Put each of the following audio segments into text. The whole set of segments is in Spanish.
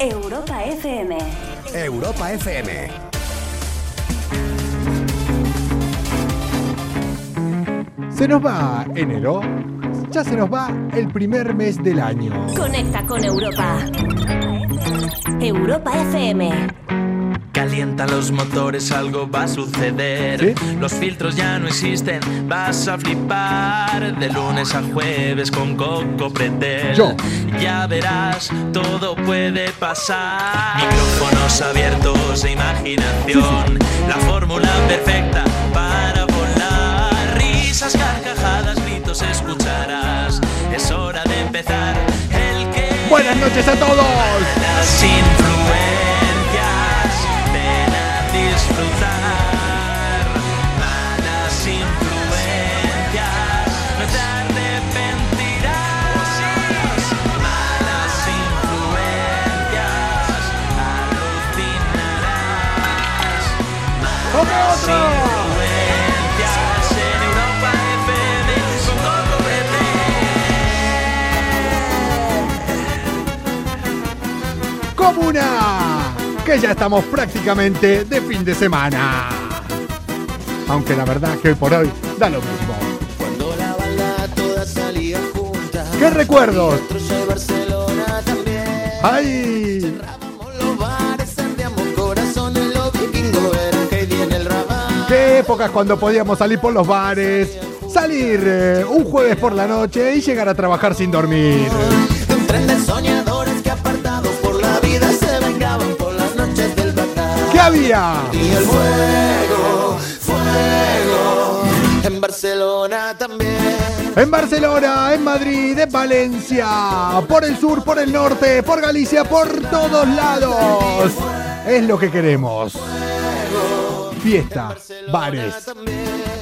Europa FM. Europa FM. Se nos va enero. Ya se nos va el primer mes del año. Conecta con Europa. Europa FM. Calientan los motores, algo va a suceder. ¿Sí? Los filtros ya no existen, vas a flipar. De lunes a jueves con Coco Pretel. Yo. Ya verás, todo puede pasar. Micrófonos abiertos e imaginación. La fórmula perfecta para volar. Risas, carcajadas, gritos escucharás. Es hora de empezar. El que. Buenas noches a todos. Las Comuna. Que ya estamos prácticamente de fin de semana. Aunque la verdad que hoy por hoy da lo mismo. Cuando la banda toda salía junta. ¡Qué recuerdos! Barcelona también. ¡Ay! Épocas cuando podíamos salir por los bares! Salir eh, un jueves por la noche y llegar a trabajar sin dormir. De un tren de soñadores que apartados por la vida se vengaban por las noches del Batar. ¿Qué había? Y el fuego, fuego, en Barcelona también. En Barcelona, en Madrid, en Valencia, por el sur, por el norte, por Galicia, por todos lados. Es lo que queremos. Fiesta, bares,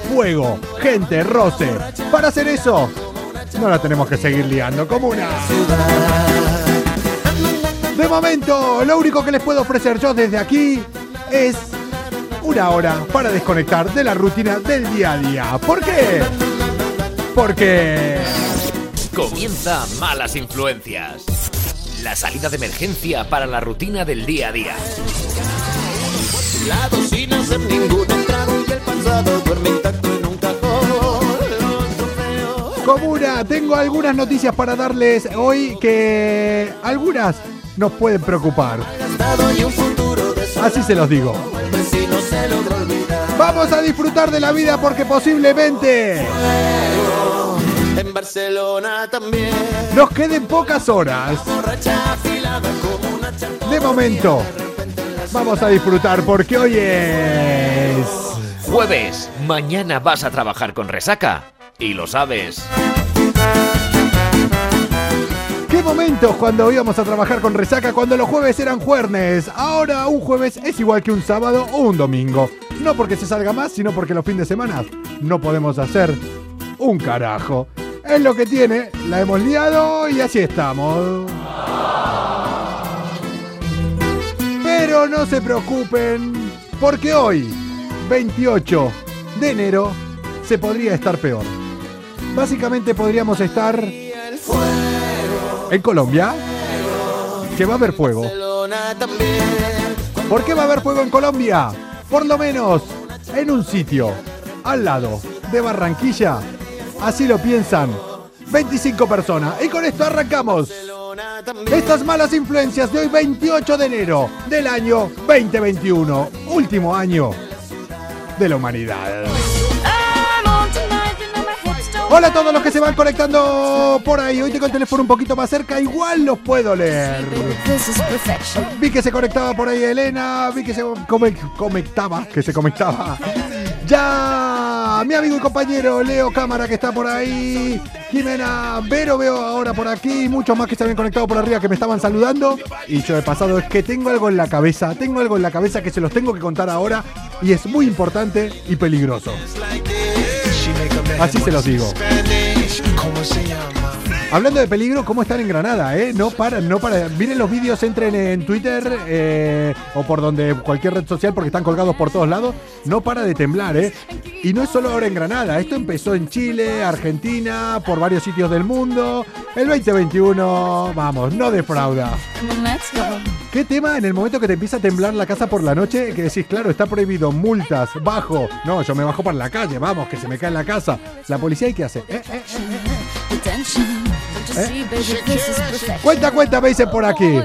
fuego, gente, roce. Para hacer eso, no la tenemos que seguir liando como una. De momento, lo único que les puedo ofrecer yo desde aquí es una hora para desconectar de la rutina del día a día. ¿Por qué? Porque... Comienza Malas Influencias. La salida de emergencia para la rutina del día a día. Sin ningún trago y el pasado duerme intacto en un cajón. Comuna, tengo algunas noticias para darles hoy que algunas nos pueden preocupar. Así se los digo. Vamos a disfrutar de la vida porque posiblemente En Barcelona también. nos queden pocas horas. De momento, vamos a disfrutar porque hoy es... Jueves, mañana vas a trabajar con resaca. Y lo sabes. ¿Qué momentos cuando íbamos a trabajar con resaca cuando los jueves eran jueves? Ahora un jueves es igual que un sábado o un domingo. No porque se salga más, sino porque los fines de semana no podemos hacer un carajo. Es lo que tiene, la hemos liado y así estamos. Pero no se preocupen, porque hoy, 28 de enero, se podría estar peor. Básicamente podríamos estar en Colombia, que va a haber fuego. ¿Por qué va a haber fuego en Colombia? Por lo menos en un sitio, al lado de Barranquilla. Así lo piensan 25 personas. Y con esto arrancamos. Estas malas influencias de hoy 28 de enero del año 2021. Último año de la humanidad. Hola a todos los que se van conectando por ahí. Hoy tengo el teléfono un poquito más cerca, igual los puedo leer. Vi que se conectaba por ahí Elena, vi que se conectaba, que se conectaba. Ya, mi amigo y compañero Leo Cámara que está por ahí. Jimena Vero veo ahora por aquí. Muchos más que se habían conectado por arriba que me estaban saludando. Y yo he pasado, es que tengo algo en la cabeza. Tengo algo en la cabeza que se los tengo que contar ahora. Y es muy importante y peligroso. Así se los digo. Hablando de peligro, ¿cómo están en Granada? Eh? No paran, no paran. Miren los vídeos, entren en Twitter eh, o por donde cualquier red social porque están colgados por todos lados. No para de temblar, ¿eh? Y no es solo ahora en Granada. Esto empezó en Chile, Argentina, por varios sitios del mundo. El 2021, vamos, no defrauda. ¿Qué tema en el momento que te empieza a temblar la casa por la noche? Que decís, claro, está prohibido, multas, bajo. No, yo me bajo para la calle, vamos, que se me cae en la casa. La policía, ¿y qué hace? Eh, eh, eh, Cuenta, cuenta, me dicen por aquí.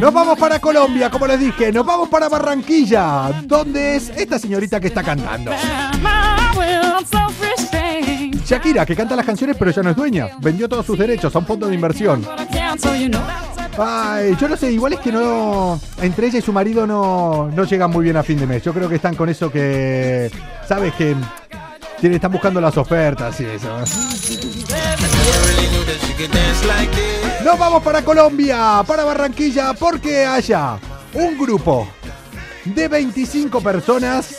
Nos vamos para Colombia, como les dije. Nos vamos para Barranquilla, donde es esta señorita que está cantando. Shakira, que canta las canciones pero ya no es dueña. Vendió todos sus derechos a un fondo de inversión. Ay, yo no sé, igual es que no. Entre ella y su marido no, no llegan muy bien a fin de mes. Yo creo que están con eso que. ¿Sabes? Que tienen, están buscando las ofertas y eso. Nos vamos para Colombia, para Barranquilla, porque allá un grupo de 25 personas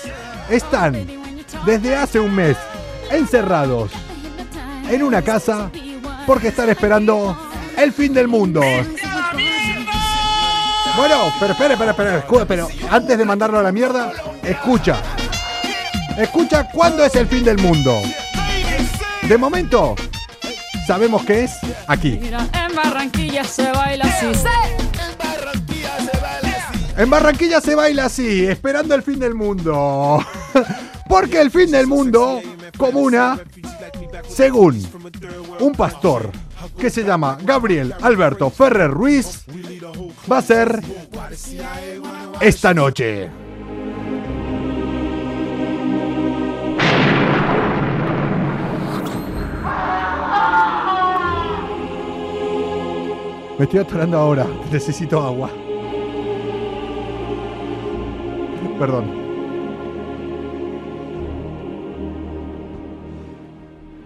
están desde hace un mes encerrados en una casa porque están esperando el fin del mundo. Bueno, pero espera, espera, escucha, pero antes de mandarlo a la mierda, escucha. Escucha cuándo es el fin del mundo. De momento, sabemos que es aquí. En Barranquilla se baila así. En Barranquilla se baila así, esperando el fin del mundo. Porque el fin del mundo, comuna, según un pastor que se llama Gabriel Alberto Ferrer Ruiz, va a ser esta noche. Me estoy atorando ahora, necesito agua. Perdón.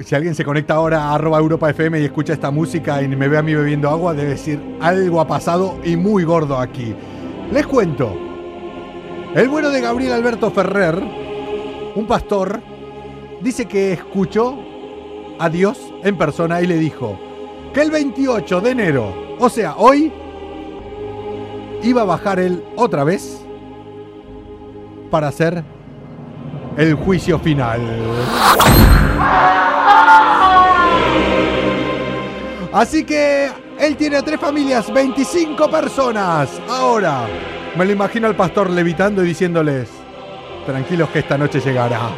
Si alguien se conecta ahora a arroba Europa FM y escucha esta música y me ve a mí bebiendo agua, debe decir algo ha pasado y muy gordo aquí. Les cuento. El bueno de Gabriel Alberto Ferrer, un pastor, dice que escuchó a Dios en persona y le dijo que el 28 de enero, o sea, hoy, iba a bajar él otra vez para hacer el juicio final. Así que él tiene tres familias, 25 personas. Ahora, me lo imagino al pastor levitando y diciéndoles, tranquilos que esta noche llegará.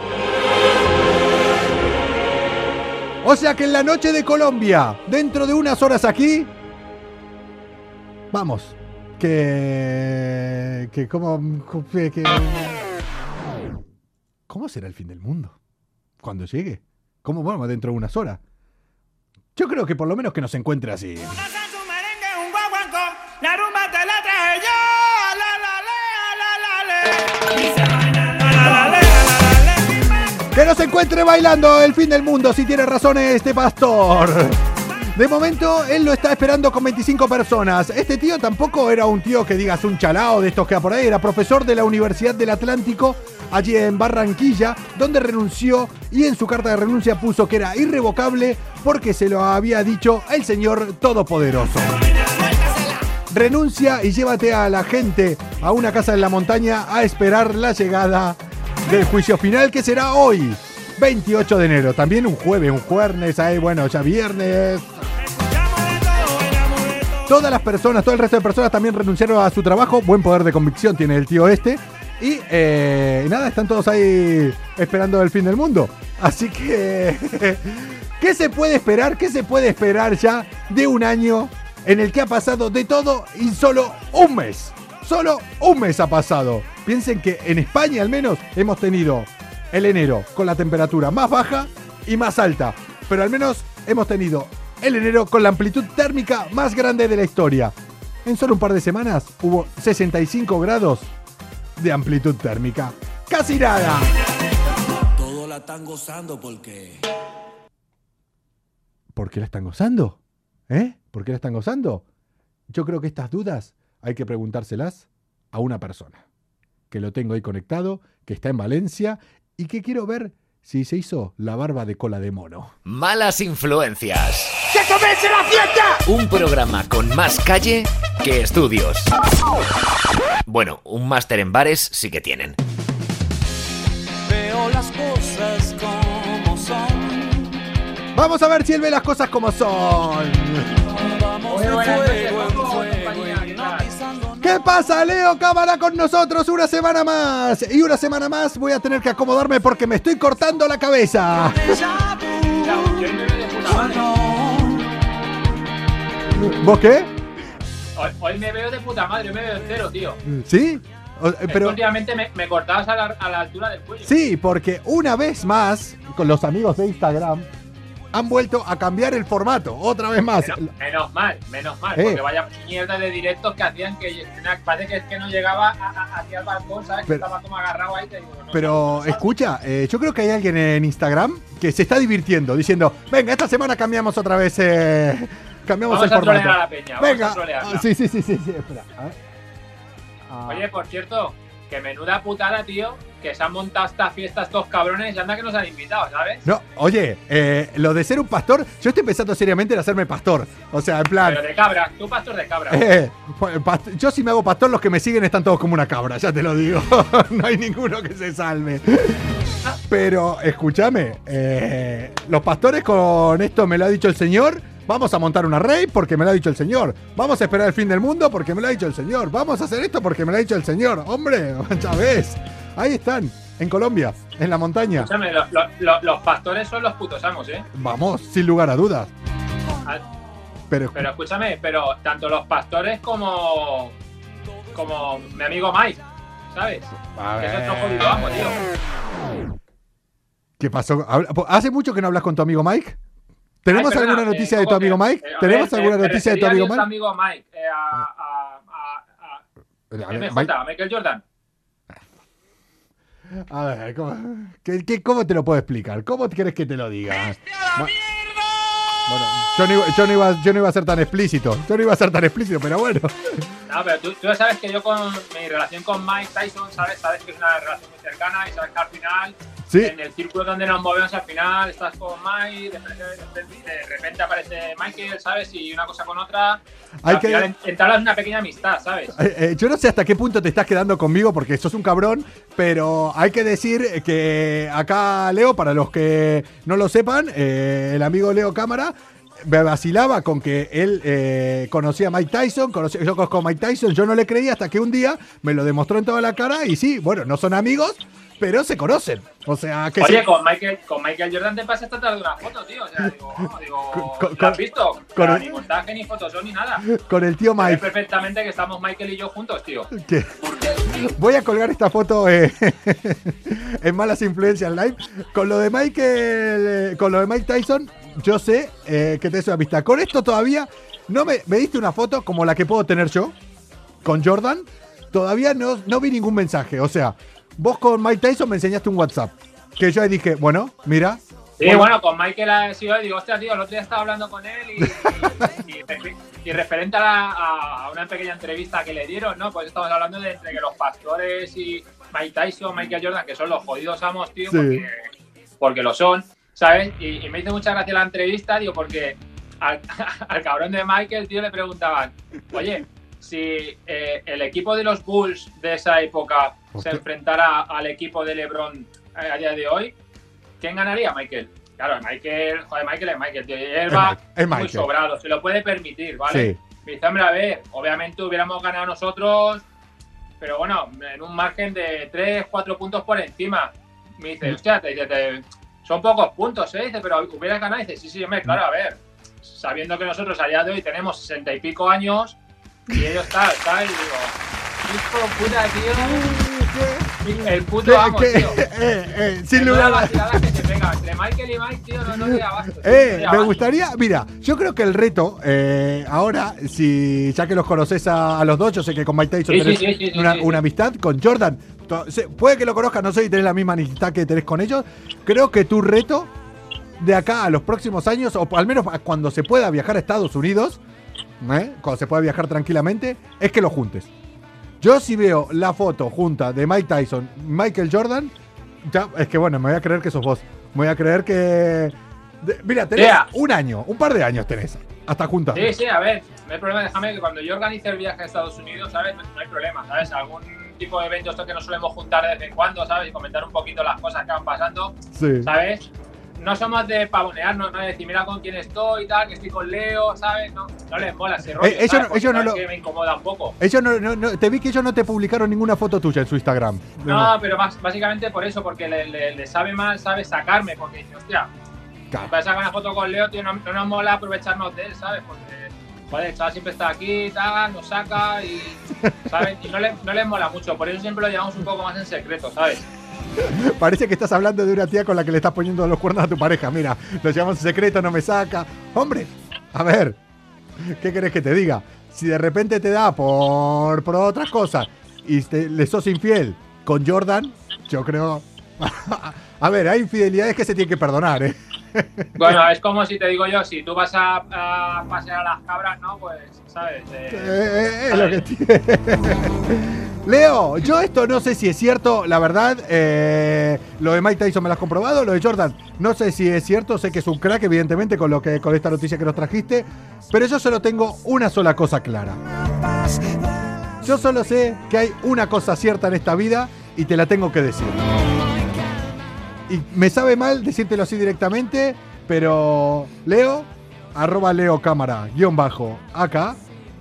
O sea que en la noche de Colombia, dentro de unas horas aquí, vamos, que... que como... Que, ¿Cómo será el fin del mundo? Cuando llegue. ¿Cómo? Bueno, dentro de unas horas. Yo creo que por lo menos que nos encuentre así. Que nos encuentre bailando el fin del mundo, si tiene razón este pastor. De momento, él lo está esperando con 25 personas. Este tío tampoco era un tío que digas un chalao de estos que por ahí. Era profesor de la Universidad del Atlántico, allí en Barranquilla, donde renunció y en su carta de renuncia puso que era irrevocable porque se lo había dicho el Señor Todopoderoso. Renuncia y llévate a la gente a una casa en la montaña a esperar la llegada del juicio final que será hoy. 28 de enero, también un jueves, un jueves, ahí bueno, ya viernes, Todas las personas, todo el resto de personas también renunciaron a su trabajo. Buen poder de convicción tiene el tío este. Y, eh, nada, están todos ahí esperando el fin del mundo. Así que, ¿qué se puede esperar? ¿Qué se puede esperar ya de un año en el que ha pasado de todo y solo un mes? Solo un mes ha pasado. Piensen que en España al menos hemos tenido el enero con la temperatura más baja y más alta. Pero al menos hemos tenido el enero con la amplitud térmica más grande de la historia. En solo un par de semanas hubo 65 grados de amplitud térmica. ¡Casi nada! Todo la están gozando porque... ¿Por qué la están gozando? ¿Eh? ¿Por qué la están gozando? Yo creo que estas dudas hay que preguntárselas a una persona. Que lo tengo ahí conectado, que está en Valencia y que quiero ver si se hizo la barba de cola de mono? Malas influencias. ¡Que comience la fiesta! Un programa con más calle que estudios. Bueno, un máster en bares sí que tienen. Veo las cosas como son. Vamos a ver si él ve las cosas como son. ¿Qué pasa, Leo Cámara con nosotros una semana más? Y una semana más voy a tener que acomodarme porque me estoy cortando la cabeza. ¿Vos qué? Hoy, hoy me veo de puta madre, yo me veo entero, tío. ¿Sí? O- Pero últimamente me, me cortabas a la, a la altura del cuello. sí, porque una vez más, con los amigos de Instagram, han vuelto a cambiar el formato. Otra vez más. Menos, menos mal, menos mal, Eh. porque vaya mierda de directos que hacían que tenía- parece que es que no llegaba a- a- hacia el balcón, ¿sabes? Que Pero- estaba como agarrado ahí, te digo, no, Pero escucha, eh, yo creo que hay alguien en Instagram que se está divirtiendo, diciendo, venga, esta semana cambiamos otra vez, eh, cambiamos Vamos el a formato. a la peña, vamos venga, a trolearla. Ah, sí, sí, sí, sí, sí, espera. a ver. Ah, Oye, por cierto, que menuda putada, tío, que se han montado esta fiesta estos cabrones y anda que nos han invitado, ¿sabes? no, oye, eh, lo de ser un pastor, yo estoy pensando seriamente en hacerme pastor. O sea, en plan, Pero de cabra, tú pastor de cabra. eh, past- yo si me hago pastor, los que me siguen están todos como una cabra, ya te lo digo. no hay ninguno que se salve. Pero escúchame, eh, los pastores con esto me lo ha dicho el Señor. Vamos a montar una rey porque me lo ha dicho el Señor. Vamos a esperar el fin del mundo porque me lo ha dicho el Señor. Vamos a hacer esto porque me lo ha dicho el Señor. Hombre, ves. Ahí están, en Colombia, en la montaña. Escúchame, lo- lo- lo- los pastores son los putos amos, ¿eh? Vamos, sin lugar a dudas. Ah, Pero, Pero escúchame, pero tanto los pastores como. como mi amigo Mike, ¿sabes? a Que es otro ver, amo, tío. ¿qué pasó? ¿Hace mucho que no hablas con tu amigo Mike? ¿Tenemos Ay, alguna eh, noticia de tu ¿cómo amigo Mike? eh, a ¿Tenemos ver, alguna eh, noticia de tu amigo a Mike? amigo Mike, eh, a, a, a, a, A a ver, MJ, Mike- a Michael Jordan. A ver, ¿cómo, qué- qué- cómo te lo puedo explicar? ¿Cómo quieres que te lo diga? Bu- Bueno, yo no, iba, yo, no iba, yo no iba a ser tan explícito. Yo no iba a ser tan explícito, pero bueno. No, pero tú, tú sabes que yo con mi relación con Mike Tyson, ¿sabes? Sabes que es una relación muy cercana y sabes que al final, Sí. en el círculo donde nos movemos, al final estás con Mike, de repente, de repente aparece Michael, ¿sabes? Y una cosa con otra. Hay al que- final entablas una pequeña amistad, ¿sabes? Eh, eh, yo no sé hasta qué punto te estás quedando conmigo porque sos un cabrón, pero hay que decir que acá Leo, para los que no lo sepan, eh, el amigo Leo Cámara me vacilaba con que él eh, conocía a Mike Tyson, conocía, yo conozco a Mike Tyson, yo no le creía hasta que un día me lo demostró en toda la cara y sí, bueno, no son amigos, pero se conocen. O sea, que Oye, sí. con Michael, con Michael Jordan te pasas esta tarde una foto, tío. O sea, digo, digo Con- ¿lo con- has visto? O con sea, el- Ni montaje, ni fotos, ni nada. con el tío Mike. perfectamente que estamos Michael y yo juntos, tío. que- Voy a colgar esta foto eh, en Malas Influencias Live. Con lo de Michael, eh, con lo de Mike Tyson, yo sé eh, que te hizo amistad. Con esto todavía no me, me diste una foto como la que puedo tener yo con Jordan. Todavía no, no vi ningún mensaje. O sea, vos con Mike Tyson me enseñaste un WhatsApp. Que yo ahí dije, bueno, mira. Sí, bueno, con Michael ha sido, digo, hostia, tío, el otro día estaba hablando con él y, y, y- y referente a, la- a una pequeña entrevista que le dieron, ¿no? Pues estamos hablando de entre que los pastores y Mike Tyson, Michael Jordan, que son los jodidos amos, tío, Sí. porque, porque lo son, ¿sabes? Y, y me hizo mucha gracia la entrevista, digo, porque al, al cabrón de Michael, tío, le preguntaban, oye, si eh, el equipo de los Bulls de esa época se enfrentara al equipo de LeBron eh, a día de hoy, ¿quién ganaría, Michael? Claro, Michael, joder, Michael es Michael, tío, él va es muy Michael. sobrado, se lo puede permitir, ¿vale? Sí. Me dice, hombre, a ver, obviamente hubiéramos ganado nosotros, pero bueno, en un margen de 3, 4 puntos por encima. Me dice, hostia, te, dice, te- son pocos puntos, ¿eh? Dice, pero hubieras ganado. Dice, sí, sí, hombre, claro, a ver, sabiendo que nosotros a día de hoy tenemos 60 y pico años y ellos tal, tal, y digo, hijo de puta, tío, el puto ¿Qué- amo, qué- tío. eh, eh, sin lugar a entre Michael y Mike, tío, no, no da abasto, Eh, me gustaría, mira, yo creo que el reto, eh, ahora, si ya que los conoces a, a los dos, yo sé que con Mike Tyson Sí, tenés sí, sí, una, una amistad, con Jordan, puede que lo conozcas, no sé si tenés la misma amistad que tenés con ellos, creo que tu reto de acá a los próximos años, o al menos cuando se pueda viajar a Estados Unidos, ¿eh? cuando se pueda viajar tranquilamente, es que lo juntes. Yo si veo la foto junta de Mike Tyson, Michael Jordan, ya, es que bueno, me voy a creer que sos vos. Voy a creer que. de- mira, tenés Yeah. un año, un par de años tenés. Hasta juntar. Sí, sí, a ver, no hay problema, déjame que cuando yo organice el viaje a Estados Unidos, ¿sabes? No, no hay problema, ¿sabes? Algún tipo de evento esto que nos solemos juntar de vez en cuando, ¿sabes? Y comentar un poquito las cosas que van pasando, Sí. ¿sabes? No somos de pavonearnos, no de decir, mira con quién estoy y tal, que estoy con Leo, ¿sabes? No, no les mola ese rollo, Eh, ellos ¿sabes? no- ellos lo- que me incomoda un poco. Ellos no, no- no- te vi que ellos no te publicaron ninguna foto tuya en su Instagram. No, pero más, básicamente por eso, porque le, le- le sabe mal, sabe sacarme, porque dice, hostia, Claro. para sacar una foto con Leo, tío, no, no nos mola aprovecharnos de él, ¿sabes? Porque, joder, el chaval siempre está aquí, tal, nos saca y, ¿sabes? Y no, le, no les mola mucho, por eso siempre lo llevamos un poco más en secreto, ¿sabes? Parece que estás hablando de una tía con la que le estás poniendo los cuernos a tu pareja. Mira, lo llevamos en secreto, no me saca. Hombre, a ver, ¿qué querés que te diga? Si de repente te da por, por otras cosas y te- le sos infiel con Jordan, yo creo. a ver, hay infidelidades que se tienen que perdonar, ¿eh? Bueno, es como si te digo yo, si tú vas a, pasear a las cabras, ¿no? Pues, ¿sabes? Eh, Eh, lo que. Leo, yo esto no sé si es cierto, la verdad. eh, lo de Mike Tyson me lo has comprobado, lo de Jordan no sé si es cierto, sé que es un crack, evidentemente, con lo que con esta noticia que nos trajiste, pero yo solo tengo una sola cosa clara. Yo solo sé que hay una cosa cierta en esta vida y te la tengo que decir. Y me sabe mal decírtelo así directamente, pero Leo, arroba Leo Cámara, guion bajo, acá,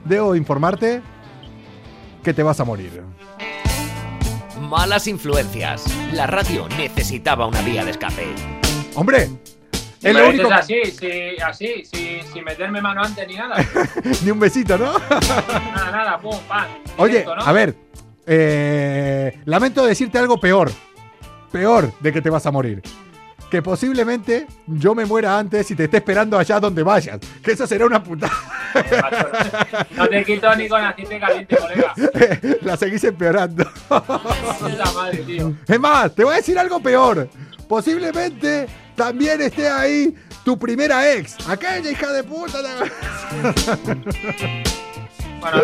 debo informarte que te vas a morir. Malas influencias. La radio necesitaba una vía de escape. Hombre, es lo único. así, sí, así, sí, sin meterme mano antes ni nada. Ni un besito, ¿no? nada, nada, pum, pam. Oye, directo, ¿no? a ver, eh, lamento decirte algo peor. Peor de que te vas a morir. Que posiblemente yo me muera antes y te esté esperando allá donde vayas. Que eso será una putada. No te quito ni con aceite caliente, colega. La seguís empeorando. Puta madre, tío. Es más, te voy a decir algo peor. Posiblemente también esté ahí tu primera ex. Aquella hija de puta. Bueno,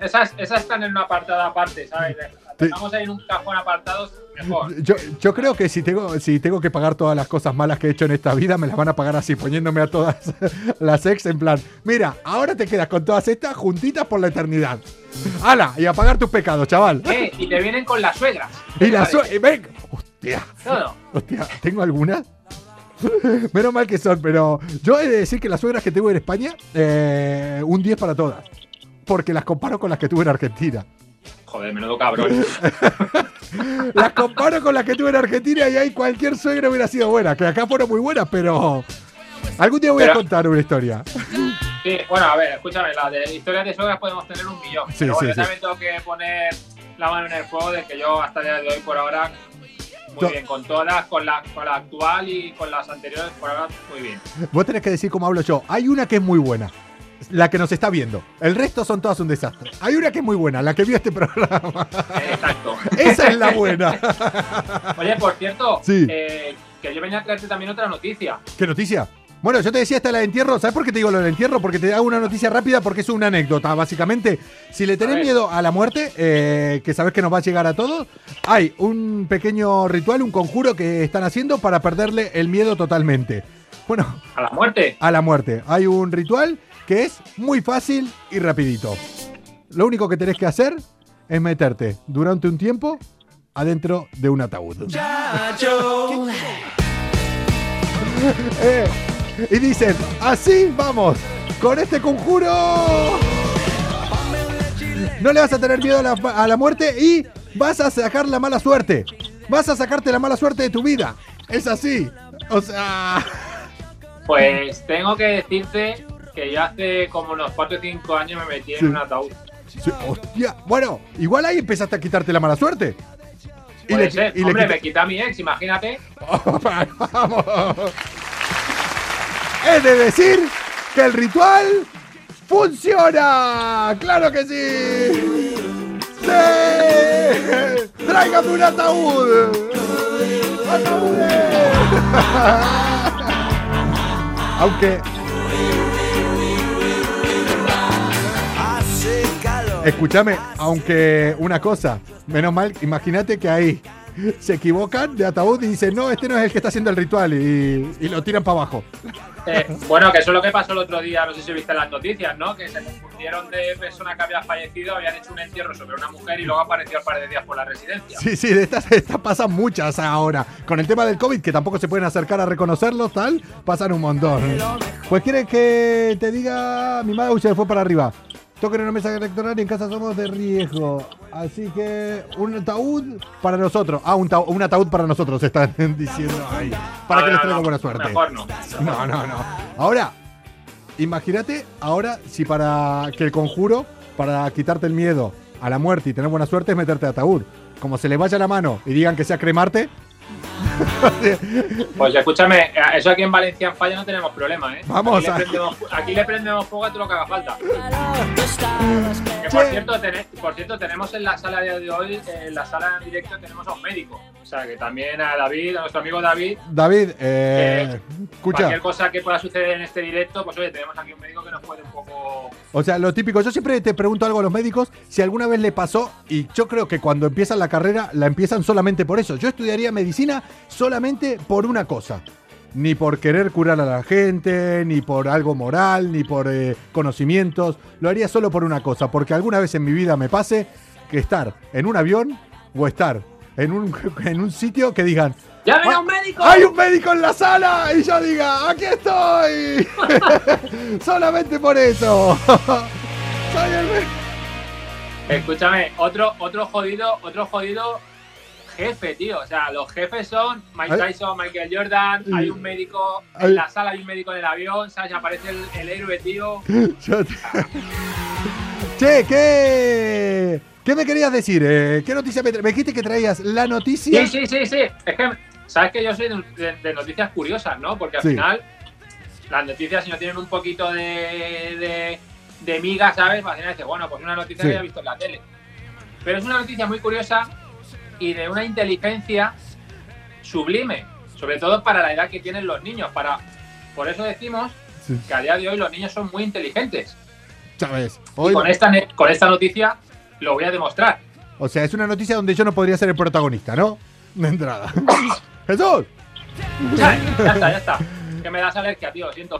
esas, esas están en una apartada aparte, ¿sabes? Las dejamos ahí en un cajón apartados, mejor. Yo, yo creo que si tengo, si tengo que pagar todas las cosas malas que he hecho en esta vida, me las van a pagar así, poniéndome a todas las ex en plan, mira, ahora te quedas con todas estas juntitas por la eternidad. ¡Hala! Y a pagar tus pecados, chaval. Eh, y te vienen con las suegras. Y la Vale. sue- y ven, hostia, Todo. hostia, ¿tengo alguna? Menos mal que son, pero yo he de decir que las suegras que tengo en España, eh, un 10 para todas. Porque las comparo con las que tuve en Argentina. Joder, menudo cabrón. Las comparo con las que tuve en Argentina y ahí cualquier suegra hubiera sido buena. Que acá fueron muy buenas, pero. Algún día voy a contar una historia. Sí, bueno, a ver, escúchame, las de historias de suegras podemos tener un millón. Sí, pero bueno, sí, yo sí. también tengo que poner la mano en el fuego de que yo hasta el día de hoy, por ahora, muy bien. Con todas, con la, con la actual y con las anteriores, por ahora, muy bien. Vos tenés que decir cómo hablo yo. Hay una que es muy buena. La que nos está viendo. El resto son todas un desastre. Hay una que es muy buena, la que vio este programa. Exacto. Esa es la buena. Oye, por cierto, Sí. eh, que yo venía a traerte también otra noticia. ¿Qué noticia? Bueno, yo te decía esta la de entierro. ¿Sabes por qué te digo lo del entierro? Porque te hago una noticia rápida porque es una anécdota, básicamente. Si le tenés A miedo a la muerte, eh, que sabes que nos va a llegar a todos, hay un pequeño ritual, un conjuro que están haciendo para perderle el miedo totalmente. Bueno, ¿A la muerte? a la muerte. Hay un ritual que es muy fácil y rapidito. Lo único que tenés que hacer es meterte durante un tiempo adentro de un ataúd. Eh, y dicen, así vamos, con este conjuro. No le vas a tener miedo a la, a la muerte y vas a sacar la mala suerte. Vas a sacarte la mala suerte de tu vida. Es así. O sea... Pues tengo que decirte que yo hace como unos 4 o 5 años me metí en Sí. un ataúd. Sí, hostia. Bueno, igual ahí empezaste a quitarte la mala suerte. Y Puede le, ser. y le Hombre, quita- me quita a mi ex, imagínate. Vamos. Es de decir que el ritual funciona. ¡Claro que sí! ¡Sí! ¡Tráigame un ataúd! ¡Ataúdes! Aunque Escúchame, aunque una cosa, menos mal, imagínate que ahí, se equivocan de ataúd y dicen, no, este no es el que está haciendo el ritual y, y lo tiran para abajo. Eh, bueno, que eso es lo que pasó el otro día, no sé si viste las noticias, ¿no? Que se confundieron de persona que había fallecido, habían hecho un entierro sobre una mujer y luego apareció al par de días por la residencia. Sí, sí, de estas, estas pasan muchas ahora. Con el tema del COVID, que tampoco se pueden acercar a reconocerlos, tal, pasan un montón. Pues quieres que te diga, mi madre se fue para arriba. Toquen en una mesa electoral y en casa somos de riesgo. Así que un ataúd para nosotros. Ah, un, un ataúd para nosotros, están diciendo ahí. Para No, que no, les traiga no, buena suerte. Mejor no. No, no, no. Ahora, imagínate, ahora si para que el conjuro, para quitarte el miedo a la muerte y tener buena suerte es meterte a ataúd. Como se le vaya la mano y digan que sea cremarte, Pues escúchame, eso aquí en Valencia en Falla no tenemos problema, ¿eh? Vamos aquí a- Le prendemos, aquí le prendemos fuego a todo lo que haga falta. Que por cierto, por cierto, tenemos en la sala de hoy, en la sala en directo, tenemos a un médico. O sea, que también a David, a nuestro amigo David, David, eh, Eh, escucha, cualquier cosa que pueda suceder en este directo, pues oye, tenemos aquí un médico que nos puede un poco... o sea, lo típico, yo siempre te pregunto algo a los médicos, si alguna vez le pasó, y yo creo que cuando empiezan la carrera, la empiezan solamente por eso. Yo estudiaría medicina solamente por una cosa. Ni por querer curar a la gente, ni por algo moral, ni por eh, conocimientos. Lo haría solo por una cosa, porque alguna vez en mi vida me pase que estar en un avión o estar en un, en un sitio que digan, ¡Ya ven ¡Ah! a un médico! ¡Hay un médico en la sala! Y yo diga, ¡aquí estoy! Solamente por eso. Soy el médico. Escúchame, otro, otro jodido, otro jodido jefe, tío. O sea, los jefes son Mike. Tyson, Michael Jordan, hay un médico en la sala, hay un médico en el avión, ¿sabes? Aparece el, el héroe, tío. Che, ¿qué, ¿qué me querías decir? Eh, ¿Qué noticia me, me dijiste que traías? La noticia. Sí, sí, sí, sí. Es que, sabes que yo soy de, noticias curiosas, ¿no? Porque al Sí. final, las noticias, si no tienen un poquito de, de, de miga, ¿sabes? Al final dices, bueno, pues una noticia Sí. que he visto en la tele. Pero es una noticia muy curiosa y de una inteligencia sublime, sobre todo para la edad que tienen los niños. Para, por eso decimos Sí. que a día de hoy los niños son muy inteligentes. ¿Sabes? Y con esta, con esta noticia lo voy a demostrar. o sea, es una noticia donde yo no podría ser el protagonista, ¿no? De entrada. ¡Jesús! Ya está, ya está. Que me das alergia, tío, lo siento.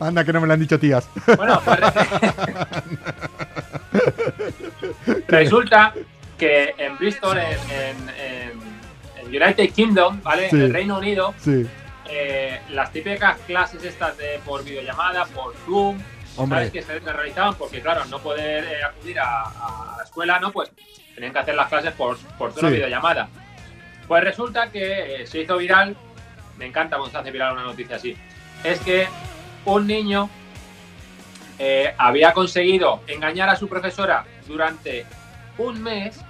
Anda, que no me lo han dicho tías. Bueno, pues resulta que en Bristol, en, en- en- en United Kingdom, ¿vale? Sí. En el Reino Unido, Sí. eh, las típicas clases estas de por videollamada, por Zoom. ¿sabes? Que se realizaban porque, claro, no poder eh, acudir a, a la escuela, ¿no? Pues tenían que hacer las clases por, por Zoom o Sí. videollamada. Pues resulta que eh, se hizo viral, me encanta cuando se hace viral una noticia así, es que un niño eh, había conseguido engañar a su profesora durante un mes.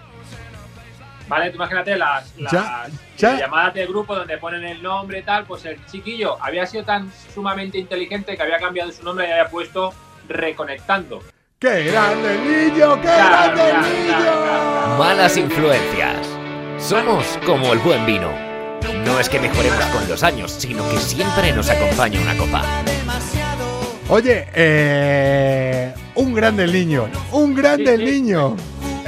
Vale, tú imagínate las, las Ya, ya. llamadas de grupo donde ponen el nombre y tal, pues el chiquillo había sido tan sumamente inteligente que había cambiado su nombre y había puesto reconectando. ¡Qué grande niño! ¡Qué Claro, grande claro, niño! claro, Malas influencias. Somos como el buen vino. No es que mejoremos con los años, sino que siempre nos acompaña una copa. Oye, eh, un grande niño. Un grande Sí, el sí. niño.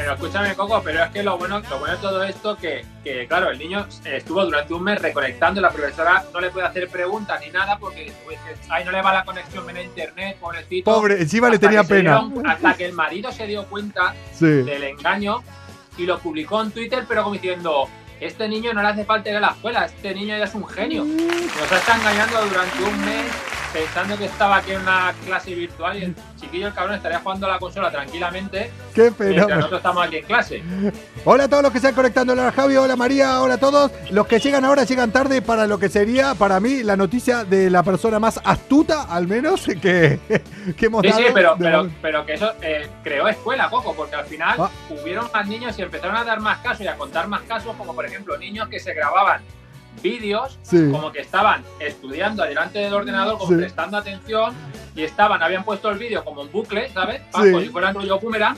Pero escúchame, Coco, pero es que lo bueno, lo bueno de todo esto que, que, claro, el niño estuvo durante un mes reconectando, la profesora no le puede hacer preguntas ni nada porque pues, ay, no le va la conexión a internet, pobrecito. Pobre, encima le tenía pena. dieron- hasta que el marido se dio cuenta Sí. del engaño y lo publicó en Twitter, pero como diciendo, este niño no le hace falta ir a la escuela, este niño ya es un genio. Nos ha estado engañando durante un mes pensando que estaba aquí en una clase virtual y el chiquillo, el cabrón, estaría jugando a la consola tranquilamente ¡Qué fenómeno! nosotros estamos aquí en clase. Hola a todos los que están conectando. Hola Javi, hola María, hola a todos. Los que llegan ahora llegan tarde para lo que sería para mí la noticia de la persona más astuta, al menos, que, que hemos Sí, dado. sí, pero, de pero, pero que eso eh, creó escuela, Coco, porque al final Ah. hubieron más niños y empezaron a dar más casos y a contar más casos, como por ejemplo niños que se grababan vídeos Sí. como que estaban estudiando delante del ordenador, como Sí. prestando atención, y estaban, habían puesto el vídeo como en bucle, ¿sabes? Pa, Sí. Como si fuera un rollo boomerang,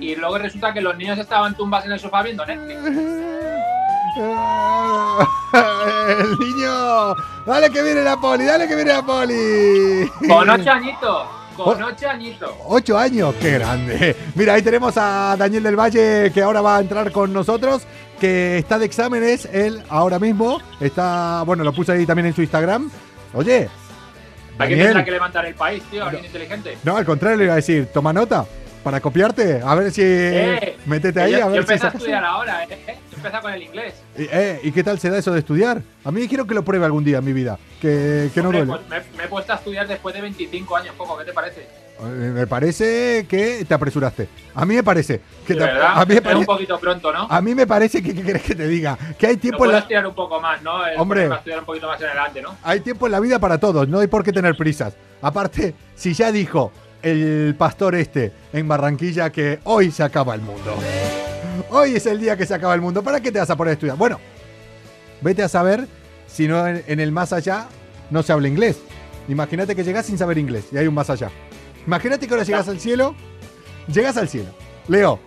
y luego resulta que los niños estaban tumbas en el sofá viendo Netflix. El niño. Dale que viene la poli, dale que viene la poli. Con ocho añitos, con Oh. ocho añitos. Ocho años, qué grande. Mira, ahí tenemos a Daniel del Valle que ahora va a entrar con nosotros. Que está de exámenes él ahora mismo. Está, bueno, lo puse ahí también en su Instagram. Oye, Hay que Daniel. pensar que levantar el país, tío, alguien inteligente. no, al contrario le iba a decir, toma nota para copiarte, a ver si Eh, métete ahí yo, a yo ver si empecé a estudiar ahora, ¿eh? Yo empecé con el inglés. Y, eh, ¿y qué tal se da eso de estudiar? A mí quiero que lo pruebe algún día en mi vida, que, que no duele. pues me, me he puesto a estudiar después de 25 años, Coco, ¿qué te parece? Eh, Me parece que te apresuraste. A mí me parece que te- verdad, a mí me es un parece, poquito pronto, ¿no? a mí me parece que ¿qué querés que te diga? Que hay tiempo en puedo la, estudiar un poco más, ¿no? El Hombre. estudiar un poquito más en adelante, ¿no? hay tiempo en la vida para todos, no hay por qué tener prisas. Aparte, si ya dijo el pastor este en Barranquilla que hoy se acaba el mundo. Hoy es el día que se acaba el mundo. ¿Para qué te vas a poner a estudiar? Bueno, vete a saber si no en, en el más allá no se habla inglés. Imagínate que llegas sin saber inglés y hay un más allá. Imagínate que ahora llegas al cielo. Llegas al cielo. Leo,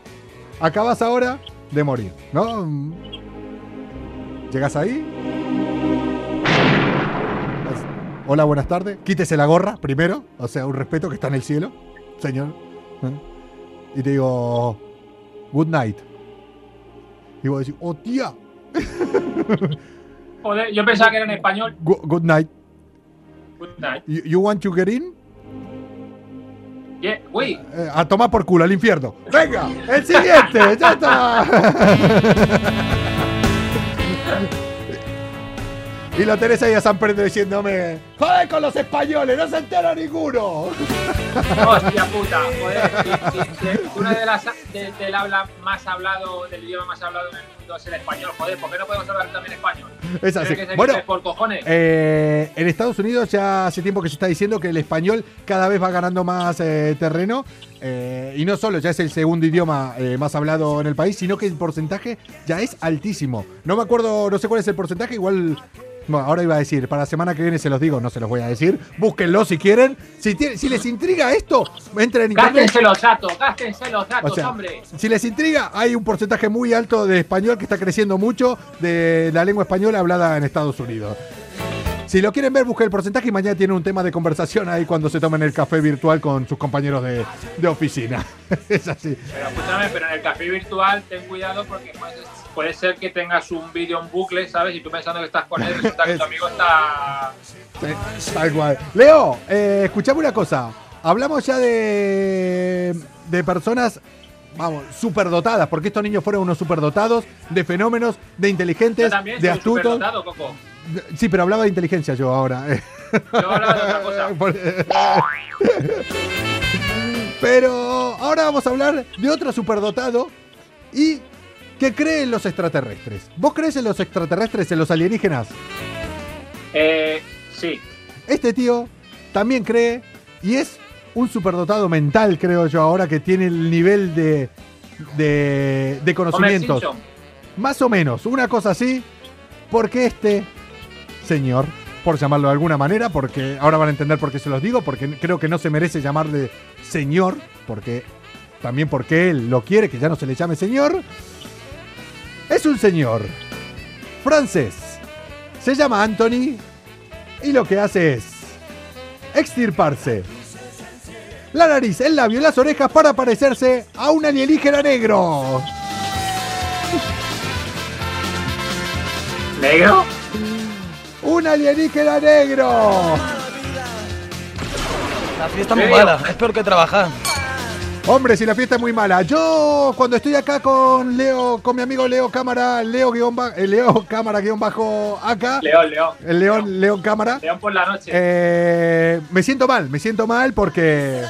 acabas ahora de morir, ¿no? Llegas ahí. Hola, buenas tardes. Quítese la gorra primero. O sea, un respeto que está en el cielo, señor. ¿Eh? Y te digo, good night. Y vos decís, oh tía, Joder, yo pensaba que era en español. Good night. Good night. You, you want to get in? Yeah, Eh, a tomar por culo, al infierno. Venga, el siguiente, ya está. Y lo tenés ahí a San Pedro diciéndome, joder con los españoles, no se entera ninguno. hostia puta. Joder, si una de las de- del habla más hablado, del idioma más hablado en el mundo es el español, joder, ¿por qué no podemos hablar también español? Es así. Que Bueno, por cojones. Eh, en Estados Unidos ya hace tiempo que se está diciendo que el español cada vez va ganando más eh, terreno. eh, y no solo ya es el segundo idioma eh, más hablado en el país, sino que el porcentaje ya es altísimo. No me acuerdo, no sé cuál es el porcentaje, igual. Bueno, ahora iba a decir, para la semana que viene se los digo, no se los voy a decir. Búsquenlo si quieren. Si, tiene- si les intriga esto, entren en. Gástense los datos, gástense los datos, O sea, hombre. si les intriga, hay un porcentaje muy alto de español que está creciendo mucho de la lengua española hablada en Estados Unidos. Si lo quieren ver, busquen el porcentaje y mañana tienen un tema de conversación ahí cuando se tomen el café virtual con sus compañeros de, de oficina. es así. Pero escúchame, pero en el café virtual ten cuidado porque puede, puede ser que tengas un vídeo en bucle, ¿sabes? Y tú pensando que estás con él, resulta que tu amigo está. Sí, Tal cual. Leo, eh, escuchame una cosa. Hablamos ya de, de personas, vamos, superdotadas, porque estos niños fueron unos superdotados, de fenómenos, de Yo inteligentes, también de soy astutos. Coco. Sí, pero hablaba de inteligencia yo ahora. Yo hablaba de otra cosa. Pero ahora vamos a hablar de otro superdotado y que cree en los extraterrestres. ¿Vos crees en los extraterrestres, en los alienígenas? Eh, sí. Este tío también cree y es un superdotado mental, creo yo, ahora que tiene el nivel de, de, de conocimientos. Más o menos, una cosa así, porque este señor, por llamarlo de alguna manera, porque ahora van a entender por qué se los digo, porque creo que no se merece llamarle señor, porque también porque él lo quiere, que ya no se le llame señor, es un señor francés. Se llama Anthony y lo que hace es extirparse la nariz, el labio y las orejas para parecerse a un alienígena negro. ¿Negro? ¡Un alienígena negro! La fiesta es muy mala, es peor que trabajar. Hombre, si la fiesta es muy mala. Yo, cuando estoy acá con Leo, con mi amigo Leo Cámara, Leo, guion ba- eh, Leo Cámara guion bajo acá, León, León. el León, León Cámara, León por la noche. eh, me siento mal, me siento mal porque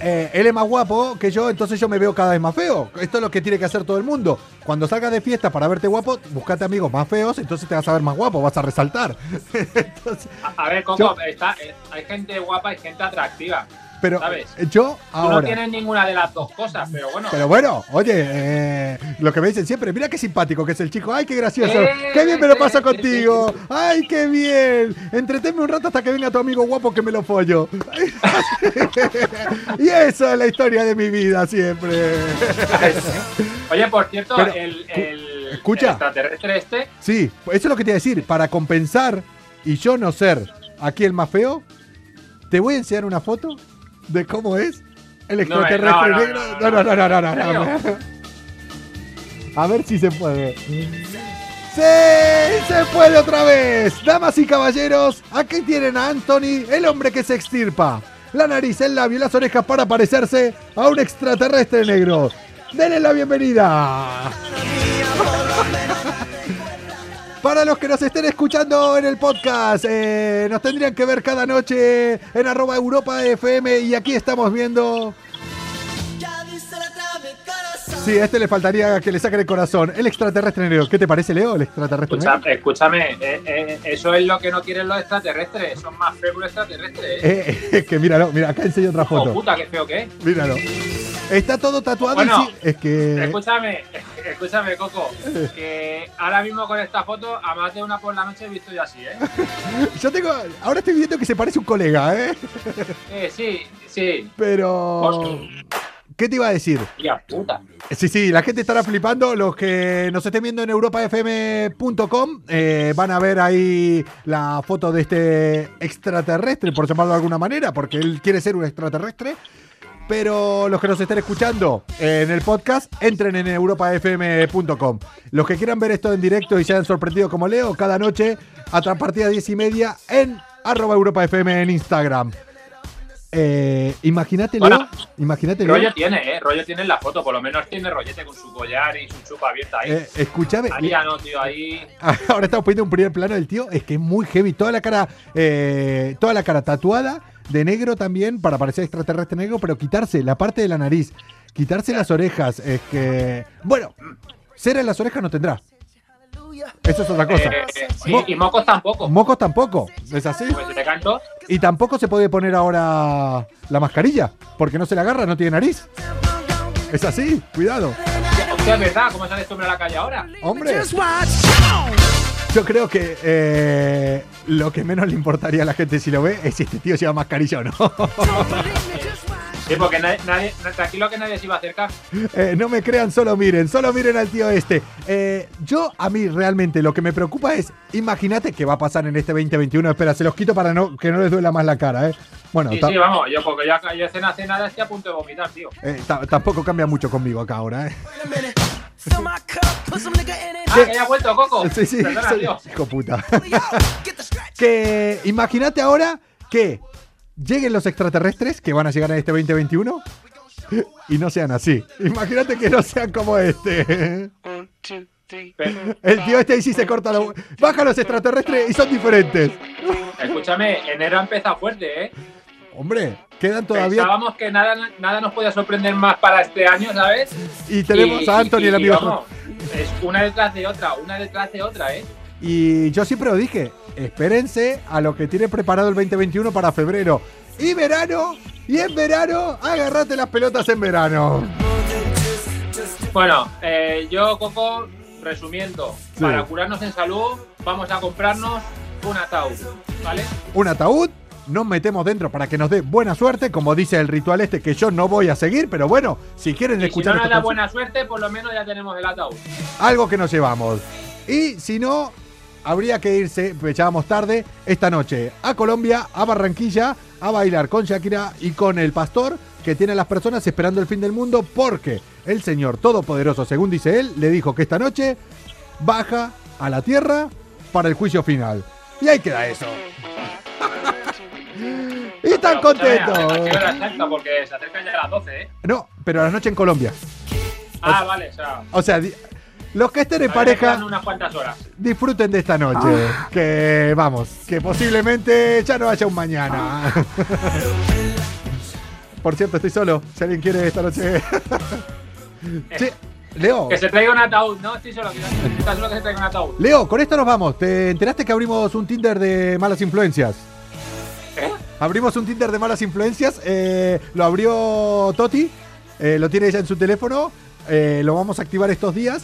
eh, él es más guapo que yo, entonces yo me veo cada vez más feo. Esto es lo que tiene que hacer todo el mundo. Cuando salgas de fiesta para verte guapo, buscate amigos más feos, entonces te vas a ver más guapo, vas a resaltar. Entonces, A, a ver, Coco, yo- está, eh, hay gente guapa y gente atractiva. Pero ¿Sabes? yo Tú no ahora. tienes ninguna de las dos cosas, pero bueno. Pero bueno, oye, eh, lo que me dicen siempre, mira qué simpático que es el chico, ay, qué gracioso, Eh, qué bien me lo paso eh, contigo, ay, qué bien, entretenme un rato hasta que venga tu amigo guapo que me lo follo. y eso es la historia de mi vida siempre. Oye, por cierto, Pero, el, cu- el, escucha. el extraterrestre este, Sí, eso es lo que te iba a decir, para compensar y yo no ser aquí el más feo, te voy a enseñar una foto de cómo es el extraterrestre no, no, negro. no, No, no, no, no, no. A ver si se puede. ¡Sí! ¡Se puede otra vez! Damas y caballeros, aquí tienen a Anthony, el hombre que se extirpa. La nariz, el labio y las orejas para parecerse a un extraterrestre negro. Denle la bienvenida. Para los que nos estén escuchando en el podcast, eh, nos tendrían que ver cada noche en arroba Europa FM y aquí estamos viendo... Sí, a este le faltaría que le saquen el corazón. El extraterrestre negro. ¿Qué te parece, Leo? El extraterrestre Escucha- negro. escúchame, eh, eh, eso es lo que no quieren los extraterrestres. Son más feos los extraterrestres. ¿eh? Eh, que míralo, mira, acá enseño otra Oh, foto. puta, qué feo que es. Míralo. Está todo tatuado Bueno, y sí, es que... Escúchame, escúchame, Coco. Que ahora mismo con esta foto, a más de una por la noche he visto yo así, ¿eh? Yo tengo... Ahora estoy viendo que se parece un colega, ¿eh? Eh, sí, sí. Pero... Hostia. ¿Qué te iba a decir? Tía puta. Sí, sí, la gente estará flipando. Los que nos estén viendo en europafm.com eh, van a ver ahí la foto de este extraterrestre, por llamarlo de alguna manera, porque él quiere ser un extraterrestre. Pero los que nos estén escuchando en el podcast, entren en europafm.com. Los que quieran ver esto en directo y se hayan sorprendido como Leo, cada noche a partir de 10 y media en arroba europafm en Instagram. Eh, imagínate, Leo. Bueno, imagínate, Leo. Rollo tiene, ¿eh? Rollo tiene en la foto. Por lo menos tiene rollete con su collar y su chupa abierta ahí. Eh, escúchame. Ahí ya no, tío, ahí. Ahora estamos poniendo un primer plano del tío. Es que es muy heavy. Toda la cara, eh, toda la cara tatuada de negro también para parecer extraterrestre negro, pero quitarse la parte de la nariz, quitarse las orejas. Es que, bueno, cera en las orejas no tendrá. Eso es otra cosa. Eh, sí, Mo- y mocos tampoco. Mocos tampoco, es así. Pues si te canto. Y tampoco se puede poner ahora la mascarilla, porque no se la agarra, no tiene nariz. Es así, cuidado. Hostia, es verdad, ¿cómo sales tú a la calle ahora? Hombre. Yo creo que eh, lo que menos le importaría a la gente si lo ve es si este tío lleva mascarilla o no. Sí, porque nadie, nadie- tranquilo que nadie se iba a acercar. Eh, no me crean, solo miren, solo miren al tío este. Eh, yo, a mí realmente lo que me preocupa es, imagínate qué va a pasar en este 2021. Espera, se los quito para no, que no les duela más la cara, ¿eh? Bueno, Sí, sí, vamos, yo porque ya yo cena cenada estoy a punto de vomitar, tío. eh, ta- tampoco cambia mucho conmigo acá ahora, ¿eh? Ah, que ya ha vuelto, Coco. Sí, sí, Perdona, soy- tío. hijo puta. que imagínate ahora que lleguen los extraterrestres que van a llegar en este 2021 y no sean así. Imagínate que no sean como este. El tío este ahí sí se corta la... Baja los extraterrestres y son diferentes. escúchame, enero ha empezado fuerte, ¿eh? Hombre, quedan todavía... Pensábamos que nada, nada nos podía sorprender más para este año, ¿sabes? Y tenemos Y- a Anthony, y- el y amigo. vamos, es una detrás de otra, una detrás de otra, ¿eh? Y yo siempre lo dije, espérense a lo que tiene preparado el 2021 para febrero. Y verano, y en verano, agárrate las pelotas en verano. Bueno, eh, yo, Coco, resumiendo, Sí. para curarnos en salud, vamos a comprarnos un ataúd, ¿vale? Un ataúd, nos metemos dentro para que nos dé buena suerte, como dice el ritual este que yo no voy a seguir, pero bueno, si quieren Y si no escuchar nos da buena suerte, por lo menos ya tenemos el ataúd. algo que nos llevamos. Y si no, habría que irse, pues ya vamos tarde, esta noche a Colombia, a Barranquilla, a bailar con Shakira y con el pastor que tiene a las personas esperando el fin del mundo porque el Señor Todopoderoso, según dice él, le dijo que esta noche baja a la tierra para el juicio final. Y ahí queda eso. y tan Pero, escúchame, ¿a- contento. a qué hora exacta? Porque se acercan ya las 12, ¿eh? No, pero a la noche en Colombia. Ah, vale, o sea, O sea, los que estén en pareja... quedan unas cuantas horas. disfruten de esta noche. Que vamos, que posiblemente ya no haya un mañana. Por cierto, estoy solo. Si alguien quiere esta noche. Che, Leo, Que se traiga un ataúd, ¿no? Estoy solo, que está solo que se traiga un ataúd. Leo, con esto nos vamos. ¿Te enteraste que abrimos un Tinder de malas influencias? ¿Eh? Abrimos un Tinder de malas influencias. eh, lo abrió Toti. eh, lo tiene ella en su teléfono. eh, lo vamos a activar estos días.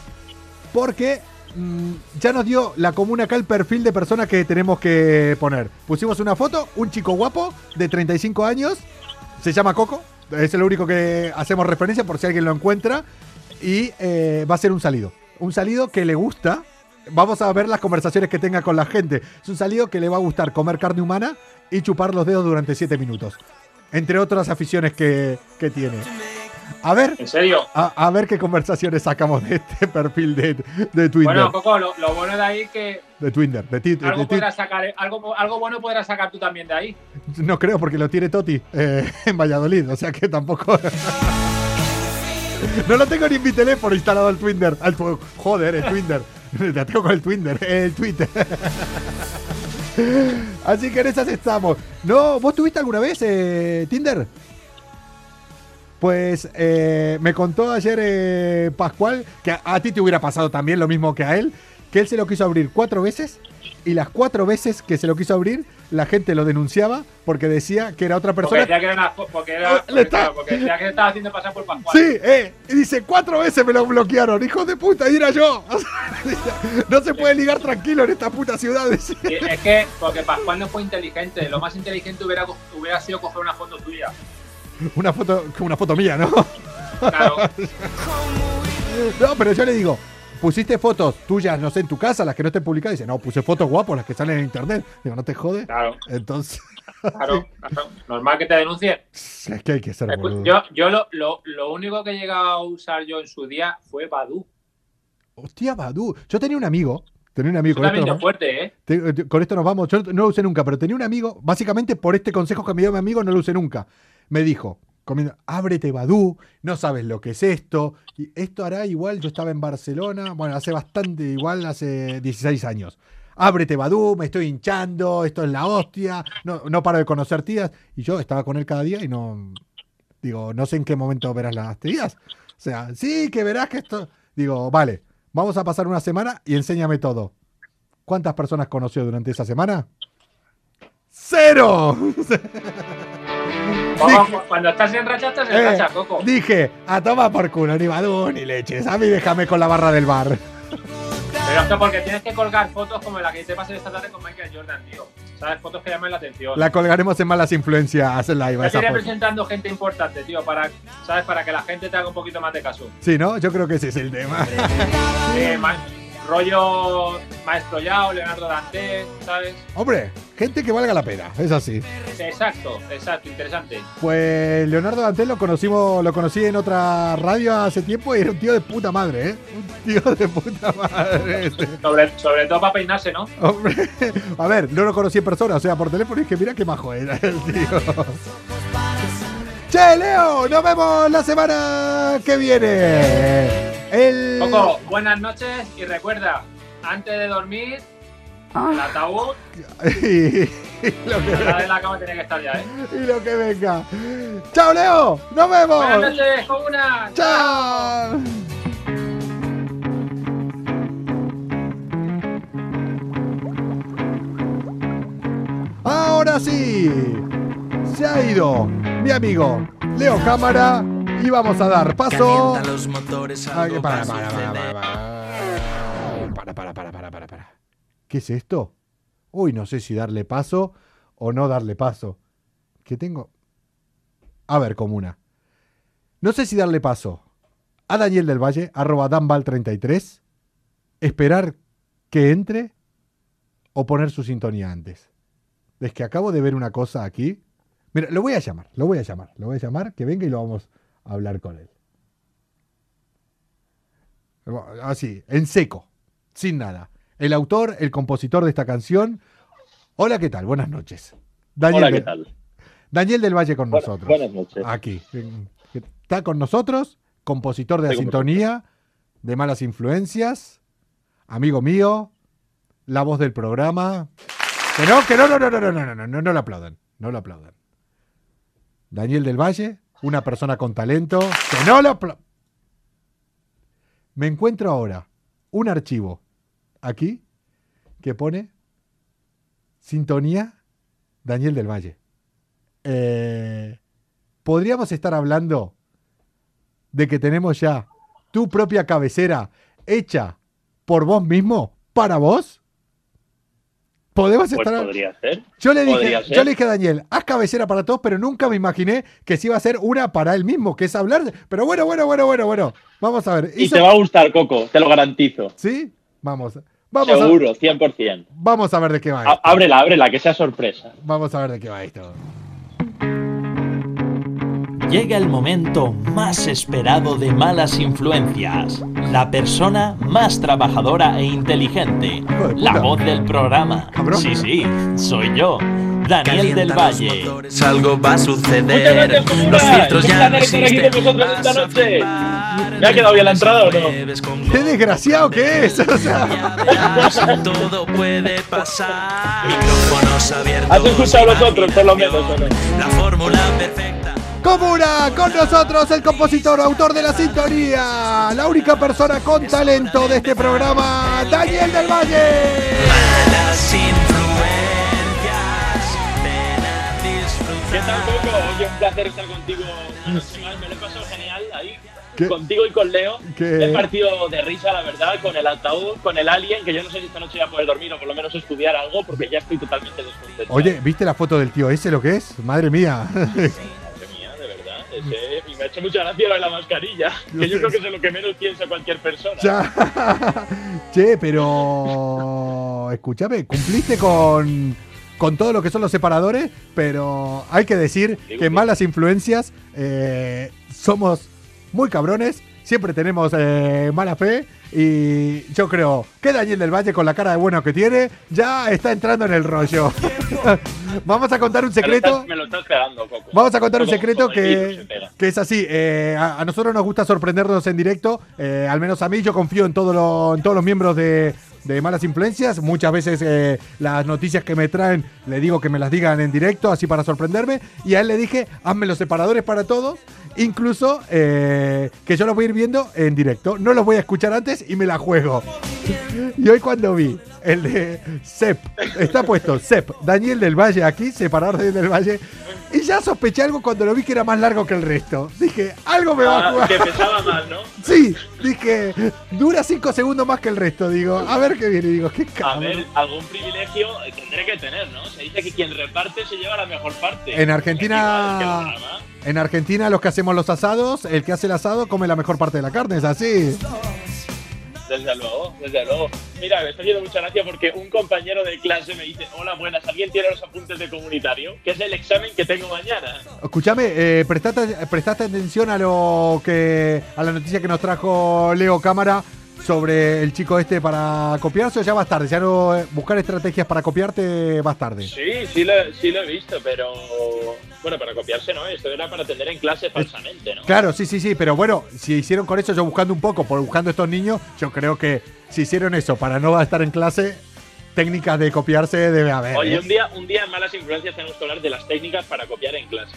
Porque mm, ya nos dio la comuna acá el perfil de persona que tenemos que poner. Pusimos una foto, un chico guapo de 35 años. Se llama Coco. Es el único que hacemos referencia por si alguien lo encuentra. Y eh, va a ser un salido. Un salido que le gusta. Vamos a ver las conversaciones que tenga con la gente. Es un salido que le va a gustar comer carne humana y chupar los dedos durante 7 minutos. Entre otras aficiones que, que tiene. A ver, ¿En serio? a, a ver qué conversaciones sacamos de este perfil de, de Twitter. Bueno, Coco, lo, lo bueno de ahí es que de Twitter, de, ti- de algo, sacar, algo, algo bueno podrás sacar tú también de ahí. No creo porque lo tiene Toti eh, en Valladolid, o sea que tampoco. no lo tengo ni en mi teléfono instalado el Twitter. Al Joder, el Twitter. Ya tengo con el Twitter, el Twitter. Así que en esas estamos. No, ¿vos tuviste alguna vez eh, Tinder? Pues eh, me contó ayer eh, Pascual que a, a ti te hubiera pasado también lo mismo que a él, que él se lo quiso abrir cuatro veces y las cuatro veces que se lo quiso abrir la gente lo denunciaba porque decía que era otra Porque persona. decía que era una. Porque, era, Ah, porque, está- claro, porque decía que estaba haciendo pasar por Pascual. Sí, eh, y dice, cuatro veces me lo bloquearon, hijo de puta, y era yo. no se puede ligar tranquilo en esta puta ciudad. Es que, porque Pascual no fue inteligente. Lo más inteligente hubiera, hubiera sido coger una foto tuya. Una foto, una foto mía, ¿no? Claro. No, pero yo le digo, pusiste fotos tuyas, no sé, en tu casa, las que no estén publicadas. Dice, no, puse fotos guapos, las que salen en internet. Digo, no te jode. Claro, Entonces, claro, claro. Normal que te denuncien. es que hay que ser. Yo, yo lo, lo, lo único que he llegado a usar yo en su día fue Badu. Hostia, Badu. Yo tenía un amigo. Tenía un amigo. Con esto, es fuerte, ¿eh? te- te- con esto nos vamos. Yo no lo usé nunca, pero tenía un amigo. Básicamente por este consejo que me dio mi amigo, no lo usé nunca. Me dijo, comiendo, ábrete Badu, no sabes lo que es esto. Y esto hará igual, yo estaba en Barcelona, bueno, hace bastante, igual hace 16 años. Ábrete Badu, me estoy hinchando, esto es la hostia, no, no paro de conocer tías. Y yo estaba con él cada día y no, digo, no sé en qué momento verás las tías. O sea, sí, que verás que esto... Digo, vale, vamos a pasar una semana y enséñame todo. ¿Cuántas personas conoció durante esa semana? ¡Cero! Como Cuando estás en racha, estás en Eh, racha, Coco. Dije, a tomar por culo, ni Badoo ni leches. A mí déjame con la barra del bar. Pero es que porque tienes que colgar fotos como la que te pasé esta tarde con Michael Jordan, tío. ¿Sabes? Fotos que llaman la atención. La colgaremos en malas influencias en live. Te iré presentando gente importante, tío, para, ¿sabes? Para que la gente te haga un poquito más de caso. Sí, ¿no? Yo creo que ese es el tema. Eh, rollo Maestro Yao, Leonardo Dantes, ¿sabes? Hombre, gente que valga la pena, es así. Exacto, exacto, interesante. Pues Leonardo Dantel lo conocimos, lo conocí en otra radio hace tiempo y era un tío de puta madre, ¿eh? Un tío de puta madre. este. Sobre, sobre todo para peinarse, ¿no? Hombre, a ver, no lo conocí en persona, o sea, por teléfono y que mira qué majo era el tío. Che, Leo, nos vemos la semana que viene. El... Coco, buenas noches y recuerda, antes de dormir, el ataúd, y, lo que, la de la cama tiene que estar ya, ¿eh? y lo que venga. Chao, Leo, nos Buenas vemos. noches, con una. Chao. Ahora sí, se ha ido mi amigo Leo Cámara y vamos a dar paso. Calienta los motores, Ah, para, para, para, para, para, para. ¿Qué es esto? Uy, no sé si darle paso o no darle paso. ¿Qué tengo? A ver, comuna. No sé si darle paso a Daniel del Valle, arroba danval33, esperar que entre o poner su sintonía antes. Es que acabo de ver una cosa aquí. Mira, lo voy a llamar, lo voy a llamar, lo voy a llamar, que venga y lo vamos a hablar con él. Así, en seco, sin nada. El autor, el compositor de esta canción. Hola, ¿qué tal? Buenas noches. Daniel, Hola, ¿qué tal? Daniel del Valle con nosotros. Buenas noches. Aquí. Está con nosotros, compositor de la sintonía, de malas influencias, amigo mío, la voz del programa. Que no, que no, no, no, no, no, no, no, no, no, no lo aplaudan, no lo aplaudan. Daniel del Valle, una persona con talento, que no lo aplaudan. Me encuentro ahora un archivo aquí que pone sintonía Daniel del Valle. Eh, podríamos estar hablando de que tenemos ya tu propia cabecera hecha por vos mismo, para vos. Podemos Pues estar. podría ser. Yo le, dije, ser. yo le dije a Daniel, haz cabecera para todos, pero nunca me imaginé que se iba a hacer una para él mismo, que es hablar. de- Pero bueno, bueno, bueno, bueno, bueno. Vamos a ver. Y te va a gustar, Coco, te lo garantizo. ¿Sí? Vamos. Vamos a, Seguro, 100%. vamos a ver de qué va A- esto. ábrela, ábrela, que sea sorpresa. Vamos a ver de qué va esto. llega el momento más esperado de malas influencias. La persona más trabajadora e inteligente. La voz del programa. Sí, sí, soy yo. Daniel del Valle. Algo va a suceder. Los filtros ya no existen. esta noche. ¿Me ha quedado bien la entrada o no? ¡Qué desgraciado que es! O sea, Todo puede pasar. Micrófonos abiertos. ¿Has escuchado los otros, por lo menos, o no? La fórmula perfecta. Comuna, con nosotros el compositor, autor de la sintonía, la única persona con talento de este programa, Daniel del Valle. ¿Qué tal, Coco? Oye, un placer estar contigo una noche más. Me lo he pasado genial ahí. ¿Qué? Contigo y con Leo. ¿Qué? He partido de risa, la verdad, con el ataúd, con el alien, que yo no sé si esta noche voy a poder dormir o por lo menos estudiar algo, porque ya estoy totalmente descontento. Oye, ¿viste la foto del tío ese lo que es? Madre mía. Madre mía, de verdad. Ese, y me ha hecho mucha gracia lo de la mascarilla, que yo creo que es lo que menos piensa cualquier persona. Ya. che, pero. Escúchame, cumpliste con. Con todo lo que son los separadores, pero hay que decir que malas influencias eh, somos muy cabrones, siempre tenemos eh, mala fe y yo creo que Daniel del Valle con la cara de bueno que tiene ya está entrando en el rollo. Vamos a contar un secreto. Me lo estás pegando, Coco. Vamos a contar un secreto que, que es así. eh, a, a nosotros nos gusta sorprendernos en directo. eh, al menos a mí, yo confío en, todo lo- en todos los miembros de, de Malas Influencias. Muchas veces eh, las noticias que me traen le digo que me las digan en directo, así para sorprenderme. Y a él le dije, hazme los separadores para todos. Incluso eh, que yo los voy a ir viendo en directo. No los voy a escuchar antes y me la juego. Y hoy cuando vi el de Sep, está puesto Sep, Daniel del Valle aquí, separador de Daniel del Valle, y ya sospeché algo cuando lo vi que era más largo que el resto. Dije, algo me va a Ah, jugar. que pesaba más, ¿no? Sí, dije, dura cinco segundos más que el resto. Digo, a ver qué viene. Digo, qué A cabrón. ver, algún privilegio tendré que tener, ¿no? Se dice que quien reparte se lleva la mejor parte. En Argentina, en Argentina los que hacemos los asados, el que hace el asado come la mejor parte de la carne, es así. Desde luego, desde luego. Mira, me está haciendo mucha gracia porque un compañero de clase me dice, hola, buenas, ¿alguien tiene los apuntes de comunitario? Que es el examen que tengo mañana. Escúchame, eh, prestate, prestaste atención a lo que a la noticia que nos trajo Leo Cámara sobre el chico este para copiarse o ya vas tarde, ya no eh, buscar estrategias para copiarte vas tarde. Sí, sí lo, sí lo he visto, pero... Bueno, para copiarse no, esto era para atender en clase falsamente, ¿no? Claro, sí, sí, sí, pero bueno, si hicieron con eso, yo buscando un poco, por buscando estos niños, yo creo que si hicieron eso para no estar en clase, técnicas de copiarse debe haber. Oye, ¿eh? un día, un día en Malas Influencias tenemos que hablar de las técnicas para copiar en clase.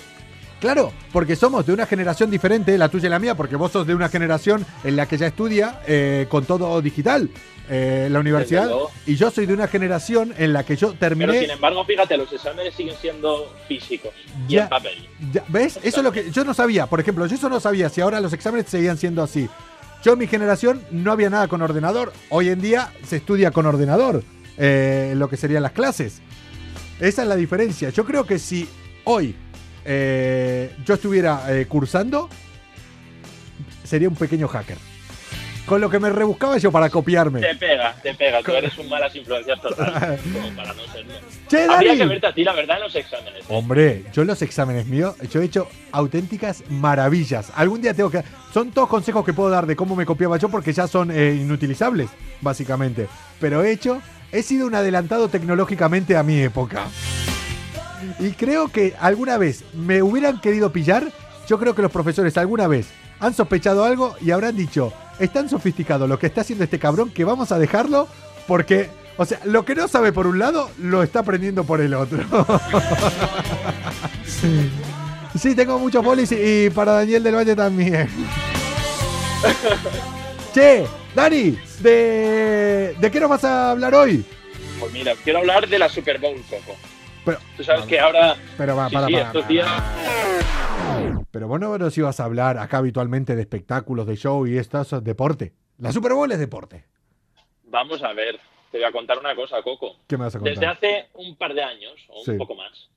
Claro, porque somos de una generación diferente, la tuya y la mía, porque vos sos de una generación en la que ya estudia eh, con todo digital eh, la universidad, y yo soy de una generación en la que yo Pero sin terminé. embargo, fíjate, los exámenes siguen siendo físicos y Ya. en papel. Ya, ¿Ves? Eso es lo que yo no sabía. Por ejemplo, yo eso no sabía si ahora los exámenes seguían siendo así. Yo en mi generación no había nada con ordenador. Hoy en día se estudia con ordenador, eh, lo que serían las clases. Esa es la diferencia. Yo creo que si hoy eh, yo estuviera eh, cursando, sería un pequeño hacker. Con lo que me rebuscaba yo para copiarme. Te pega, te pega. Tú eres un malas influencias total. como para no serlo. Che, Habría Dani. que verte a ti, la verdad, en los exámenes. Hombre, yo en los exámenes míos, yo he hecho auténticas maravillas. Algún día tengo que... Son todos consejos que puedo dar de cómo me copiaba yo porque ya son eh, inutilizables, básicamente. Pero he hecho, he sido un adelantado tecnológicamente a mi época. Y creo que alguna vez me hubieran querido pillar, yo creo que los profesores alguna vez han sospechado algo y habrán dicho, es tan sofisticado lo que está haciendo este cabrón que vamos a dejarlo porque, o sea, lo que no sabe por un lado, lo está aprendiendo por el otro. sí, tengo muchos bolis y, y para Daniel del Valle también. che, Dani, ¿de, ¿de qué nos vas a hablar hoy? Pues mira, quiero hablar de la Super Bowl, Coco. Pero, Tú sabes que ahora. pero va, sí, para, sí, para, estos para. días. Pero vos no nos ibas a hablar acá habitualmente de espectáculos, de show y esto es deporte. La Super Bowl es deporte. Vamos a ver, te voy a contar una cosa, Coco. ¿Qué me vas a contar? Desde hace un par de años, o un Sí. poco más,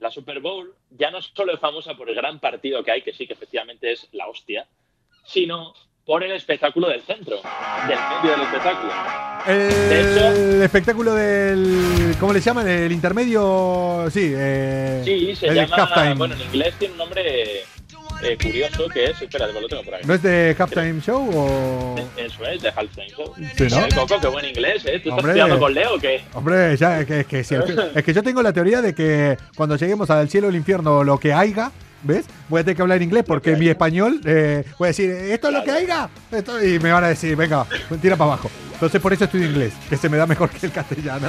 la Super Bowl ya no solo es famosa por el gran partido que hay, que sí que efectivamente es la hostia, sino por el espectáculo del centro, del medio del espectáculo. El espectáculo del. ¿Cómo le llaman? El intermedio. Sí, eh, Sí, se el llama. Bueno, en inglés tiene un nombre eh, curioso que es. Espera, lo tengo por ahí. ¿No es de Halftime Show o.? Eso es, de Halftime Show. Sí, ¿no? Eh, Coco, qué buen inglés, ¿eh? ¿Tú estás Hombre. estudiando con Leo o qué? Hombre, ya, es que, es, que, el- es que yo tengo la teoría de que cuando lleguemos al cielo o el infierno, lo que haya, ¿ves? Voy a tener que hablar inglés porque mi español, eh, voy a decir, ¿esto es lo que haya? Esto, y me van a decir, venga, tira para abajo. Entonces por eso estudio inglés, que se me da mejor que el castellano.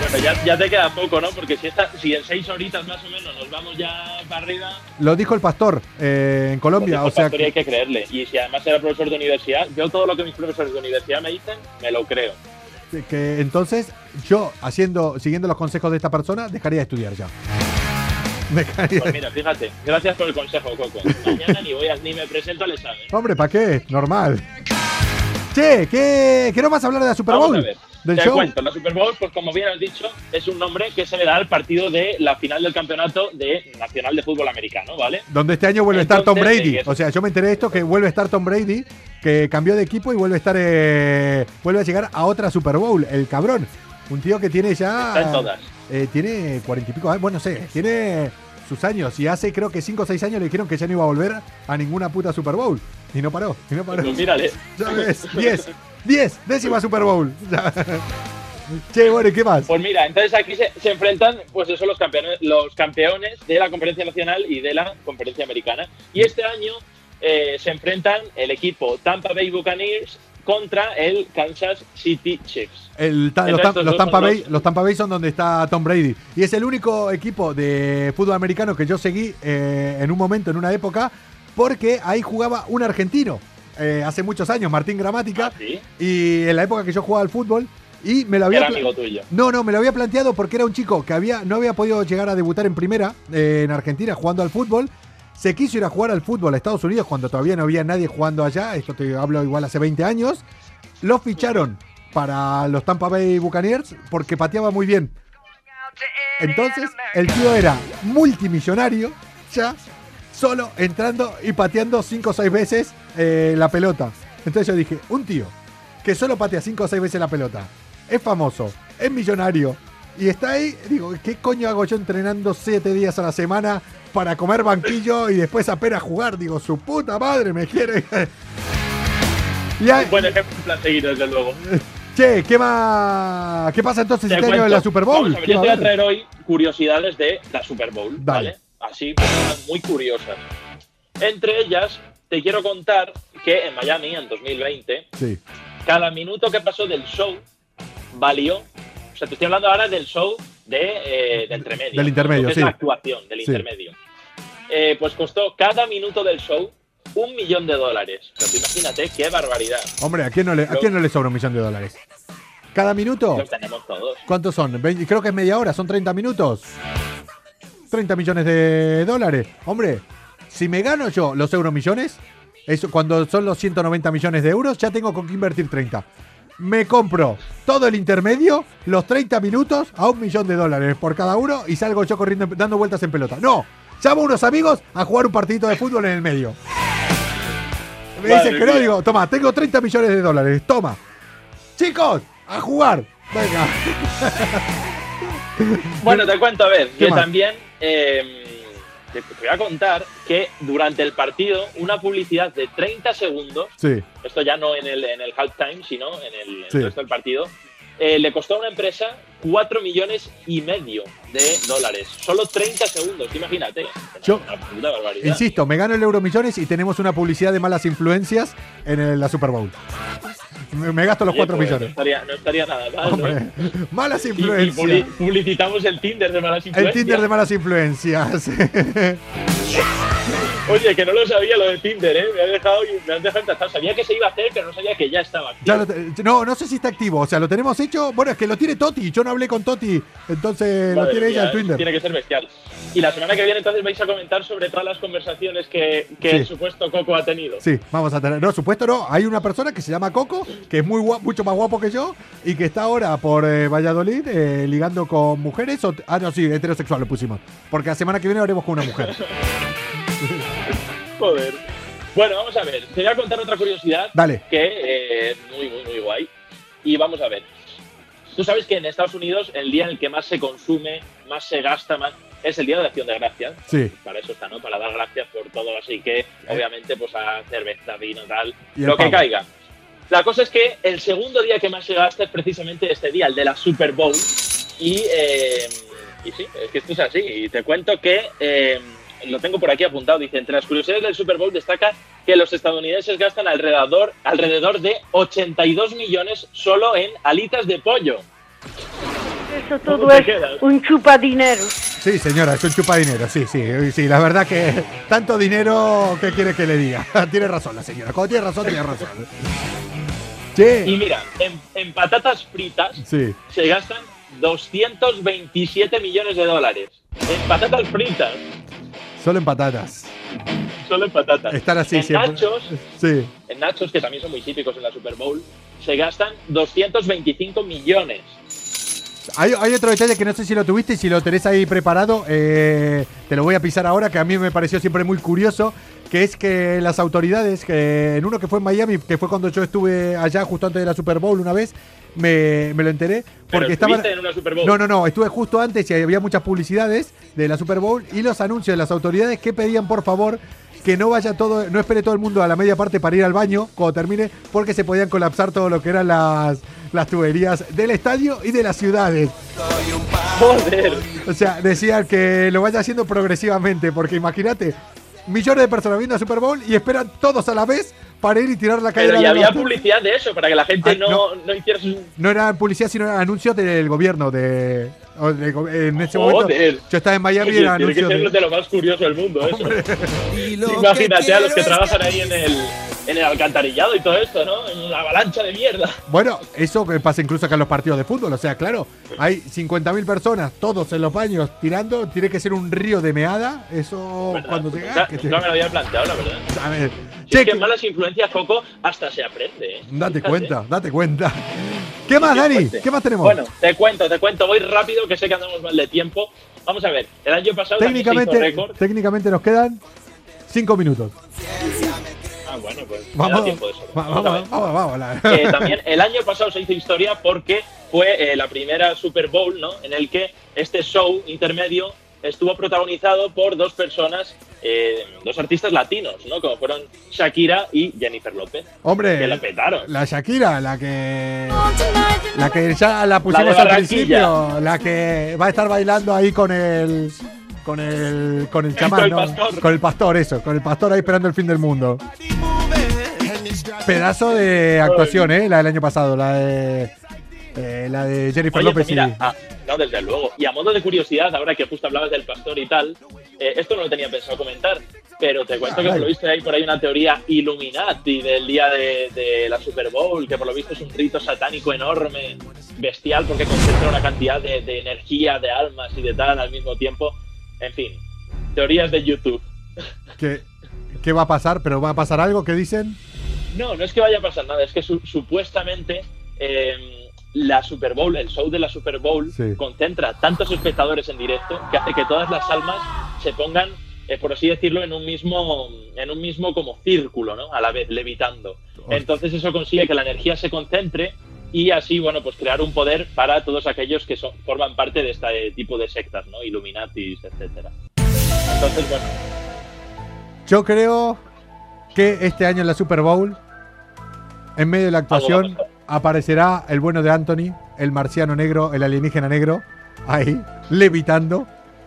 Bueno, ya, ya te queda poco, ¿no? Porque si, esta, si en seis horitas más o menos nos vamos ya para arriba, Lo dijo el pastor eh, en Colombia, o sea, factoría hay que creerle. Y si además era profesor de universidad, yo todo lo que mis profesores de universidad me dicen, me lo creo. que entonces yo, haciendo, siguiendo los consejos de esta persona, dejaría de estudiar ya. Pues mira, fíjate, gracias por el consejo, Coco. Mañana ni voy a, ni me presento al examen. Hombre, ¿para qué? Normal. Che, ¿qué, ¿qué no vas a hablar de la Super Vamos Bowl? a ver. Del Te show. cuento, la Super Bowl, pues como bien has dicho, es un nombre que se le da al partido de la final del campeonato de Nacional de Fútbol Americano, ¿vale? Donde este año vuelve a estar Tom Brady. eh, O sea, yo me enteré de esto que vuelve a estar Tom Brady, que cambió de equipo y vuelve a estar, eh, vuelve a llegar a otra Super Bowl, el cabrón. Un tío que tiene ya. Está en todas. Eh, tiene cuarenta y pico años, bueno, no sé, tiene sus años. Y hace creo que cinco o seis años le dijeron que ya no iba a volver a ninguna puta Super Bowl. Y no paró, y no paró. Pues mírale. Ya ves, 10, 10, décima Super Bowl. Ya. che, bueno, ¿y qué más? Pues mira, entonces aquí se, se enfrentan, pues eso, los campeones, los campeones de la conferencia nacional y de la conferencia americana. Y este año eh, se enfrentan el equipo Tampa Bay Buccaneers contra el Kansas City Chiefs. El ta- los, Tam- Tampa Bay, los- Tampa Bay son donde está Tom Brady. Y es el único equipo de fútbol americano que yo seguí eh, en un momento, en una época, porque ahí jugaba un argentino. eh, hace muchos años, Martín Gramática. ¿Ah, ¿sí? Y en la época que yo jugaba al fútbol. Y me lo había. Era amigo tuyo. No, no, me lo había planteado porque era un chico que había, no había podido llegar a debutar en primera eh, en Argentina jugando al fútbol. Se quiso ir a jugar al fútbol a Estados Unidos cuando todavía no había nadie jugando allá. Esto te hablo igual hace 20 años. Lo ficharon para los Tampa Bay Buccaneers porque pateaba muy bien. Entonces, el tío era multimillonario, ya, solo entrando y pateando 5 o 6 veces eh, la pelota. Entonces yo dije, un tío que solo patea 5 o 6 veces la pelota, es famoso, es millonario y está ahí, digo, ¿qué coño hago yo entrenando 7 días a la semana para comer banquillo y después apenas jugar? Digo, su puta madre me quiere. y ahí- Buen ejemplo seguir, desde luego. che, ¿qué más? ¿Qué pasa entonces Te este año en la Super Bowl? Vamos a ver, ¿Qué yo te voy a traer hoy curiosidades de la Super Bowl, Dale. ¿vale? Así, muy curiosas. Entre ellas, te quiero contar que en Miami, en 2020, Sí. cada minuto que pasó del show valió. O sea, te estoy hablando ahora del show de, eh, de. Del intermedio, sí. Es la actuación del Sí. intermedio. Eh, pues costó cada minuto del show un millón de dólares. O sea, imagínate qué barbaridad. Hombre, ¿a quién, no le, ¿a quién no le sobra un millón de dólares? ¿Cada minuto? Los tenemos todos. ¿Cuántos son? Veinte- creo que es media hora, son 30 minutos. 30 millones de dólares. Hombre, si me gano yo los euromillones, eso cuando son los 190 millones de euros, ya tengo con qué invertir 30. Me compro todo el intermedio, los 30 minutos, a un millón de dólares por cada uno y salgo yo corriendo, dando vueltas en pelota. No, llamo a unos amigos a jugar un partidito de fútbol en el medio. Me Madre dicen que no, digo, toma, tengo 30 millones de dólares, toma. Chicos, a jugar. Venga. Bueno, te cuento, a ver, ¿Qué que más? también eh, te, voy a contar que durante el partido, una publicidad de 30 segundos, Sí. esto ya no en el, en el halftime, sino en el, en Sí. el resto del partido, eh, le costó a una empresa 4 millones y medio de dólares. Solo 30 segundos, imagínate. Yo- Una puta barbaridad. Insisto, me gano el Euromillones y tenemos una publicidad de malas influencias en el- la Super Bowl. Me, me gasto los Oye, 4 pues, No millones. estaría, no estaría nada mal, malas Y- y influencias. publi- publicitamos el Tinder de malas El influencias. Tinder de malas influencias. Oye, que no lo sabía lo de Tinder, ¿eh? Me has dejado, me has dejado encantado. Sabía que se iba a hacer, pero no sabía que ya estaba. Ya lo no, no sé si está activo. O sea, lo tenemos hecho. Bueno, es que lo tiene Toti. Yo no hablé con Toti. Entonces lo Madre tiene ella mía, el Tinder. Tiene que ser bestial. Y la semana que viene entonces vais a comentar sobre todas las conversaciones que, que Sí. el supuesto Coco ha tenido. Sí, vamos a tener. No, supuesto no. Hay una persona que se llama Coco, que es muy guapo, mucho más guapo que yo, y que está ahora por eh, Valladolid eh, ligando con mujeres. O, ah, no, sí, heterosexual lo pusimos. Porque la semana que viene lo haremos con una mujer. Joder. Bueno, vamos a ver. Te voy a contar otra curiosidad Dale. que es muy, muy, muy guay. Y vamos a ver. Tú sabes que en Estados Unidos el día en el que más se consume, más se gasta, más es el Día de Acción de Gracias. Sí. Para eso está, ¿no? Para dar gracias por todo. Así que, obviamente, pues a cerveza, vino, tal, Y lo que pavo. caiga. La cosa es que el segundo día que más se gasta es precisamente este día, el de la Super Bowl. Y, eh, y sí, es que esto es así. Y te cuento que eh, lo tengo por aquí apuntado. Dice, entre las curiosidades del Super Bowl destaca que los estadounidenses gastan alrededor, alrededor de 82 millones solo en alitas de pollo. Eso ¿Cómo todo es quedas? un chupadinero. Sí, señora, es un chupa dinero, sí, sí, sí, la verdad que tanto dinero, ¿qué quiere que le diga? tiene razón la señora, cuando tiene razón, tiene razón. Che, Y mira, en, en patatas fritas sí, se gastan 227 millones de dólares. En patatas fritas, solo en patatas. solo en patatas. Están así en siempre. nachos, Sí. en nachos, que también son muy típicos en la Super Bowl, se gastan 225 millones. Hay, hay otro detalle que no sé si lo tuviste y si lo tenés ahí preparado, eh, te lo voy a pisar ahora, que a mí me pareció siempre muy curioso, que es que las autoridades, que en uno que fue en Miami, que fue cuando yo estuve allá justo antes de la Super Bowl una vez, me, me lo enteré. Porque estaban... estuviste en una Super Bowl. No, no, no, estuve justo antes y había muchas publicidades de la Super Bowl y los anuncios de las autoridades que pedían por favor que no vaya todo, no espere todo el mundo a la media parte para ir al baño cuando termine, porque se podían colapsar todo lo que eran las, las tuberías del estadio y de las ciudades. Joder. O sea, decían que lo vaya haciendo progresivamente, porque imagínate, millones de personas viendo la Super Bowl y esperan todos a la vez para ir y tirar la calle Pero ya la había publicidad de eso, para que la gente Ah, no, no. no hiciera sus... No era publicidad, sino eran anuncios del gobierno de, en ese momento. Yo estaba en Miami y era tiene que anuncios ser de, de lo más curioso del mundo eso. Imagínate a los que trabajan ahí en el, en el alcantarillado y todo esto, ¿no? En una avalancha de mierda. Bueno, eso que pasa incluso acá en los partidos de fútbol. O sea, claro, hay 50.000 personas, todos en los baños tirando. Tiene que ser un río de meada. Eso cuando te- nunca me lo había planteado, la verdad. a ver, Si es que malas influencias, Coco, hasta se aprende, ¿eh? date Fíjate. cuenta, date cuenta. ¿Qué más, Dani? ¿Qué más tenemos? Bueno, te cuento, te cuento. Voy rápido, que sé que andamos mal de tiempo. Vamos a ver, el año pasado también se hizo técnicamente, técnicamente nos quedan 5 minutos. Ah, bueno, pues Vamos, tiempo de eso. va- vamos, vamos, vamos, la- Eh, también el año pasado se hizo historia porque fue eh, la primera Super Bowl, ¿no? En el que este show intermedio estuvo protagonizado por dos personas, eh, dos artistas latinos, ¿no? Como fueron Shakira y Jennifer López. Hombre, Que la petaron. la Shakira, la que. La que ya la pusimos al principio. La que va a estar bailando ahí con el. Con el. Con el chamán, Con el ¿no? pastor. Con el pastor, eso. Con el pastor ahí esperando el fin del mundo. Pedazo de actuación, ¿eh? La del año pasado, la de. Eh, la de Jennifer Oye, López pues mira, y. ah, no, desde luego. Y a modo de curiosidad, ahora que justo hablabas del pastor y tal, eh, esto no lo tenía pensado comentar, pero te cuento que por lo visto hay por ahí una teoría Illuminati del día de, de la Super Bowl, que por lo visto es un rito satánico enorme, bestial, porque concentra una cantidad de, de energía, de almas y de tal al mismo tiempo. En fin, teorías de YouTube. ¿Qué, ¿Qué va a pasar? ¿Pero va a pasar algo? ¿Qué dicen? No, no es que vaya a pasar nada, es que su- supuestamente eh, la Super Bowl, el show de la Super Bowl, Sí. concentra tantos espectadores en directo que hace que todas las almas se pongan, eh, por así decirlo, en un mismo, en un mismo como círculo, ¿no? A la vez, levitando. Entonces eso consigue que la energía se concentre y así, bueno, pues crear un poder para todos aquellos que son, forman parte de este tipo de sectas, ¿no? Illuminatis, etcétera. Entonces, bueno, Yo creo que este año en la Super Bowl, en medio de la actuación, aparecerá el bueno de Anthony, el marciano negro, el alienígena negro, ahí, levitando,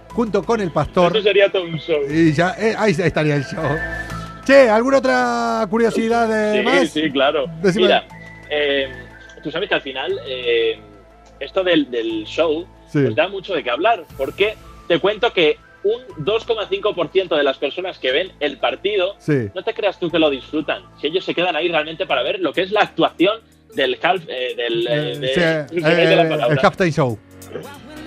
junto con el pastor. eso sería todo un show. Y ya, eh, ahí estaría el show. Che, ¿alguna otra curiosidad de Sí, más? sí, claro. Decime. Mira, eh, tú sabes que al final eh, esto del, del show Sí. pues da mucho de qué hablar, porque te cuento que un 2,5% de las personas que ven el partido, Sí. no te creas tú que lo disfrutan, si ellos se quedan ahí realmente para ver lo que es la actuación del half, eh, del, eh, de- Sí, ¿qué de la eh, el halftime show.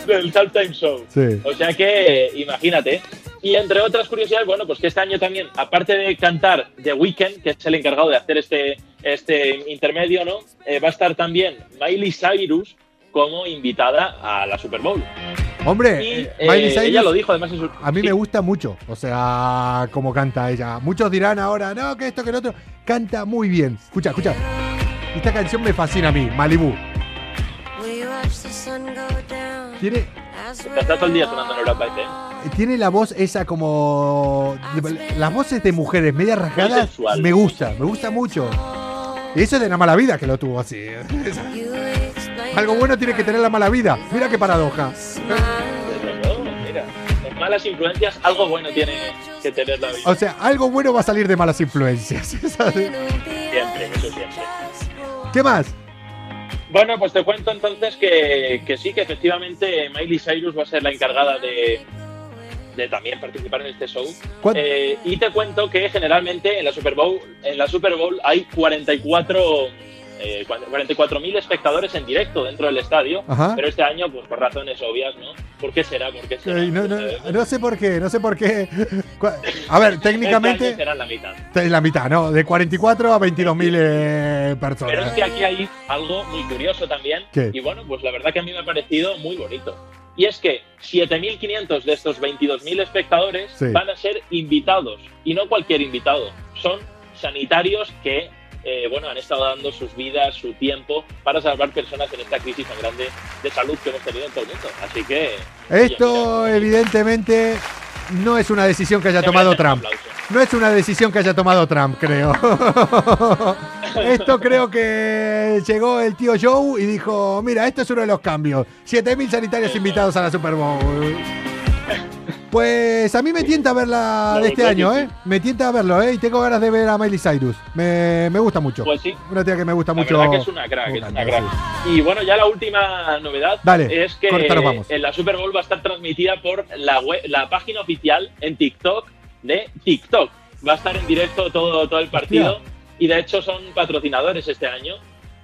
del halftime show. Sí. O sea que, eh, imagínate. Y entre otras curiosidades, bueno, pues que este año también, aparte de cantar The Weeknd, que es el encargado de hacer este, este intermedio, ¿no? Eh, va a estar también Miley Cyrus como invitada a la Super Bowl. Hombre, Y, eh, eh, Miley Cyrus, ella lo dijo además en su... a mí sí. me gusta mucho, o sea, como canta ella. Muchos dirán ahora, no, que esto, que lo otro. Canta muy bien. Escucha, escucha. Esta canción me fascina a mí, Malibu. Tiene Está todo el día sonando en Europa FM. tiene la voz esa como. Las voces de mujeres media rajadas. sensual. Me gusta, me gusta mucho. Y eso es de la mala vida que lo tuvo así. Algo bueno tiene que tener la mala vida. Mira qué paradoja. Malas influencias algo bueno tiene que tener la vida. O sea, algo bueno va a salir de malas influencias. Siempre, eso siempre. ¿Qué más? Bueno, pues te cuento entonces que, que sí, que efectivamente Miley Cyrus va a ser la encargada de, de también participar en este show. ¿Cuán- Eh, y te cuento que generalmente en la Super Bowl, en la Super Bowl hay 44 eh, 44.000 espectadores en directo dentro del estadio, Ajá. pero este año, pues por razones obvias, ¿no? ¿Por qué será? ¿Por qué será? No, no, ¿Sabes? no sé por qué, no sé por qué. A ver, Este técnicamente será la mitad. la mitad, ¿no? De 44 a 22.000 eh, Pero es personas. que aquí hay algo muy curioso también. ¿Qué? Y bueno, pues la verdad que a mí me ha parecido muy bonito. Y es que 7.500 de estos 22.000 espectadores Sí. van a ser invitados. Y no cualquier invitado. Son sanitarios que, eh, bueno, han estado dando sus vidas, su tiempo para salvar personas en esta crisis tan grande de salud que hemos tenido en todo el mundo. Así que... Esto, evidentemente, no es una decisión que haya tomado Trump. No es una decisión que haya tomado Trump, creo. Esto creo que llegó el tío Joe y dijo, mira, esto es uno de los cambios. 7.000 sanitarios invitados a la Super Bowl. Pues a mí me tienta verla La de este año. ¿eh? Me tienta verlo, ¿eh? Y tengo ganas de ver a Miley Cyrus. Me, me gusta mucho. Pues sí. Una tía que me gusta La mucho. que es una crack, es una crack. Y bueno, ya la última novedad Dale, es que vamos. en la Super Bowl va a estar transmitida por la, web- la página oficial en TikTok de TikTok. Va a estar en directo todo, todo el partido y de hecho son patrocinadores este año.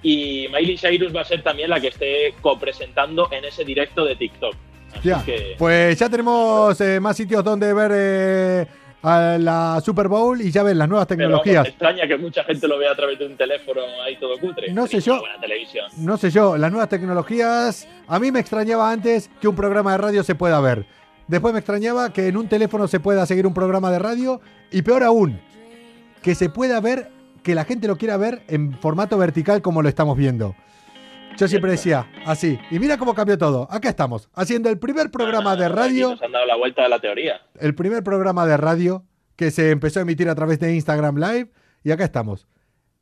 Y Miley Cyrus va a ser también la que esté copresentando en ese directo de TikTok. Así Ya, que Pues ya tenemos eh, más sitios donde ver eh, a la Super Bowl y ya ven las nuevas pero vamos, tecnologías. me extraña que mucha gente lo vea a través de un teléfono ahí todo cutre. No sé yo. buena televisión. No sé yo, las nuevas tecnologías. A mí me extrañaba antes que un programa de radio se pueda ver. Después me extrañaba que en un teléfono se pueda seguir un programa de radio. Y peor aún, que se pueda ver, que la gente lo quiera ver en formato vertical como lo estamos viendo. Yo siempre decía así. Y mira cómo cambió todo. Acá estamos, haciendo el primer programa de Aquí radio. nos han dado la vuelta de la teoría. El primer programa de radio que se empezó a emitir a través de Instagram Live. Y acá estamos.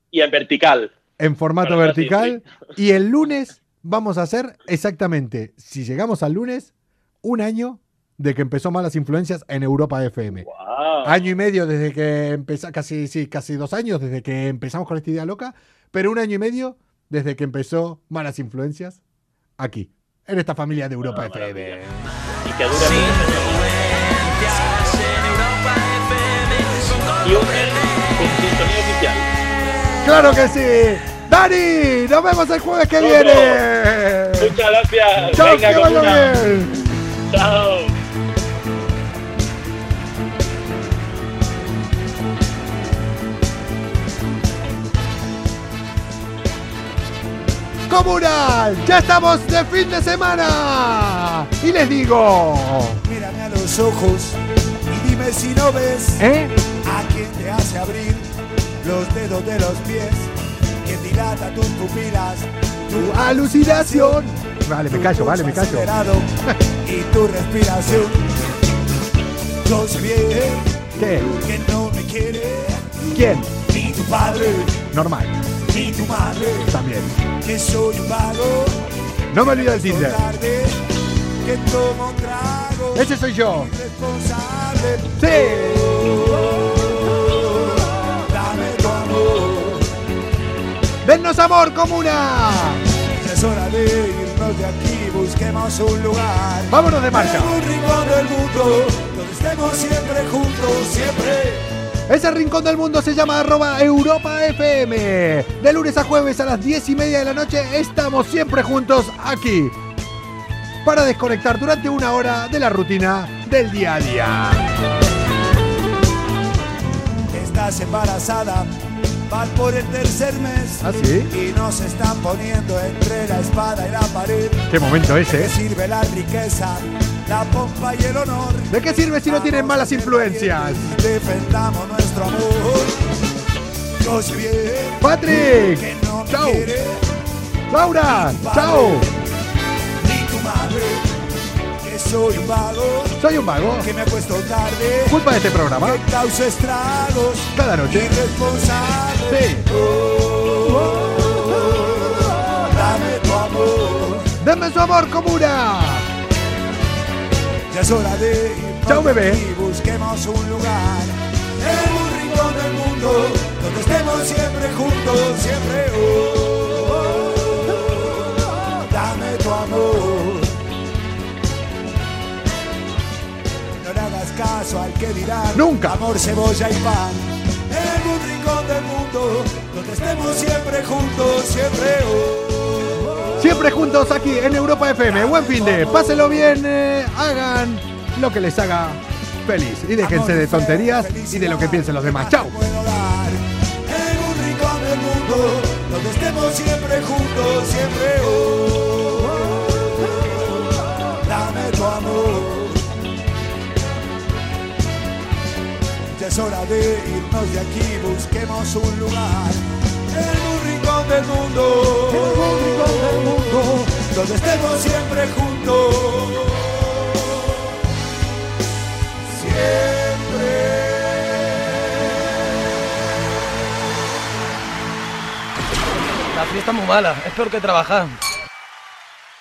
Y en vertical. en formato Para vertical. Y el lunes vamos a hacer exactamente, si llegamos al lunes, un año de que empezó Malas Influencias en Europa FM. Wow. Año y medio desde que empezó, casi, sí, casi dos años desde que empezamos con esta idea loca, pero un año y medio desde que empezó Malas Influencias aquí, en esta familia de Europa FM. Y que oficial. ¡Claro que sí! ¡Dani! ¡Nos vemos el jueves que viene! Muchas gracias. ¡Chao, Venga, que vaya bien! Chao. Comunal, ya estamos de fin de semana. Y les digo, Mírame a los ojos y dime si no ves ¿eh? a quien te hace abrir los dedos de los pies, que dilata tus pupilas, Tu alucinación. Vale, me callo, vale, me callo. y tu respiración. Yo sé bien ¿Qué? que no me quiere ¿Quién? ni tu padre Normal, ni tu madre, también. que soy un vago, No me olvido del Tinder. tarde, que tomo trago, Ese soy yo. Sí. Dame tu amor. ¡Dennos amor, comuna! Ya es hora de irnos de aquí, busquemos un lugar. Vámonos de marcha. En un rincón del mundo, donde estemos siempre juntos, siempre. Ese rincón del mundo se llama arroba Europa FM. De lunes a jueves a las 10 y media de la noche estamos siempre juntos aquí. Para desconectar durante una hora de la rutina del día a día. Estás embarazada, van por el tercer mes. ¿Ah, sí? Y nos están poniendo entre la espada y la pared. Qué momento ¿De ese, ¿eh? sirve la riqueza, la pompa y el honor? ¿De qué sirve si no tienen malas influencias? Defendamos nuestro amor. Yo sé bien Patrick, que no me chao. quiere Laura, chao. ni tu madre, que soy un vago. Soy un vago. Que me acuesto tarde. Culpa de este programa. Que causa estragos. Cada noche. Irresponsable. Sí. Oh, oh, oh, dame tu amor. Dame su amor, comuna. Es hora de ir. Chao, bebé. Y busquemos un lugar. En un rincón del mundo. Donde estemos siempre juntos. Siempre. Oh, dame tu amor. No le hagas caso al que dirá Nunca. Amor, cebolla y pan. En un rincón del mundo. Donde estemos siempre juntos. Siempre. Oh, Siempre juntos aquí en Europa FM. Buen fin de. Pásenlo bien. eh, hagan lo que les haga feliz. Y déjense de tonterías y de lo que piensen los demás. Chao. Donde estemos siempre juntos. Siempre. Oh, dame tu amor. Ya es hora de irnos de aquí, busquemos un lugar. Un rincón del mundo, en un rincón del mundo, donde estemos siempre juntos. Siempre. La fiesta es muy mala, es peor que trabajar.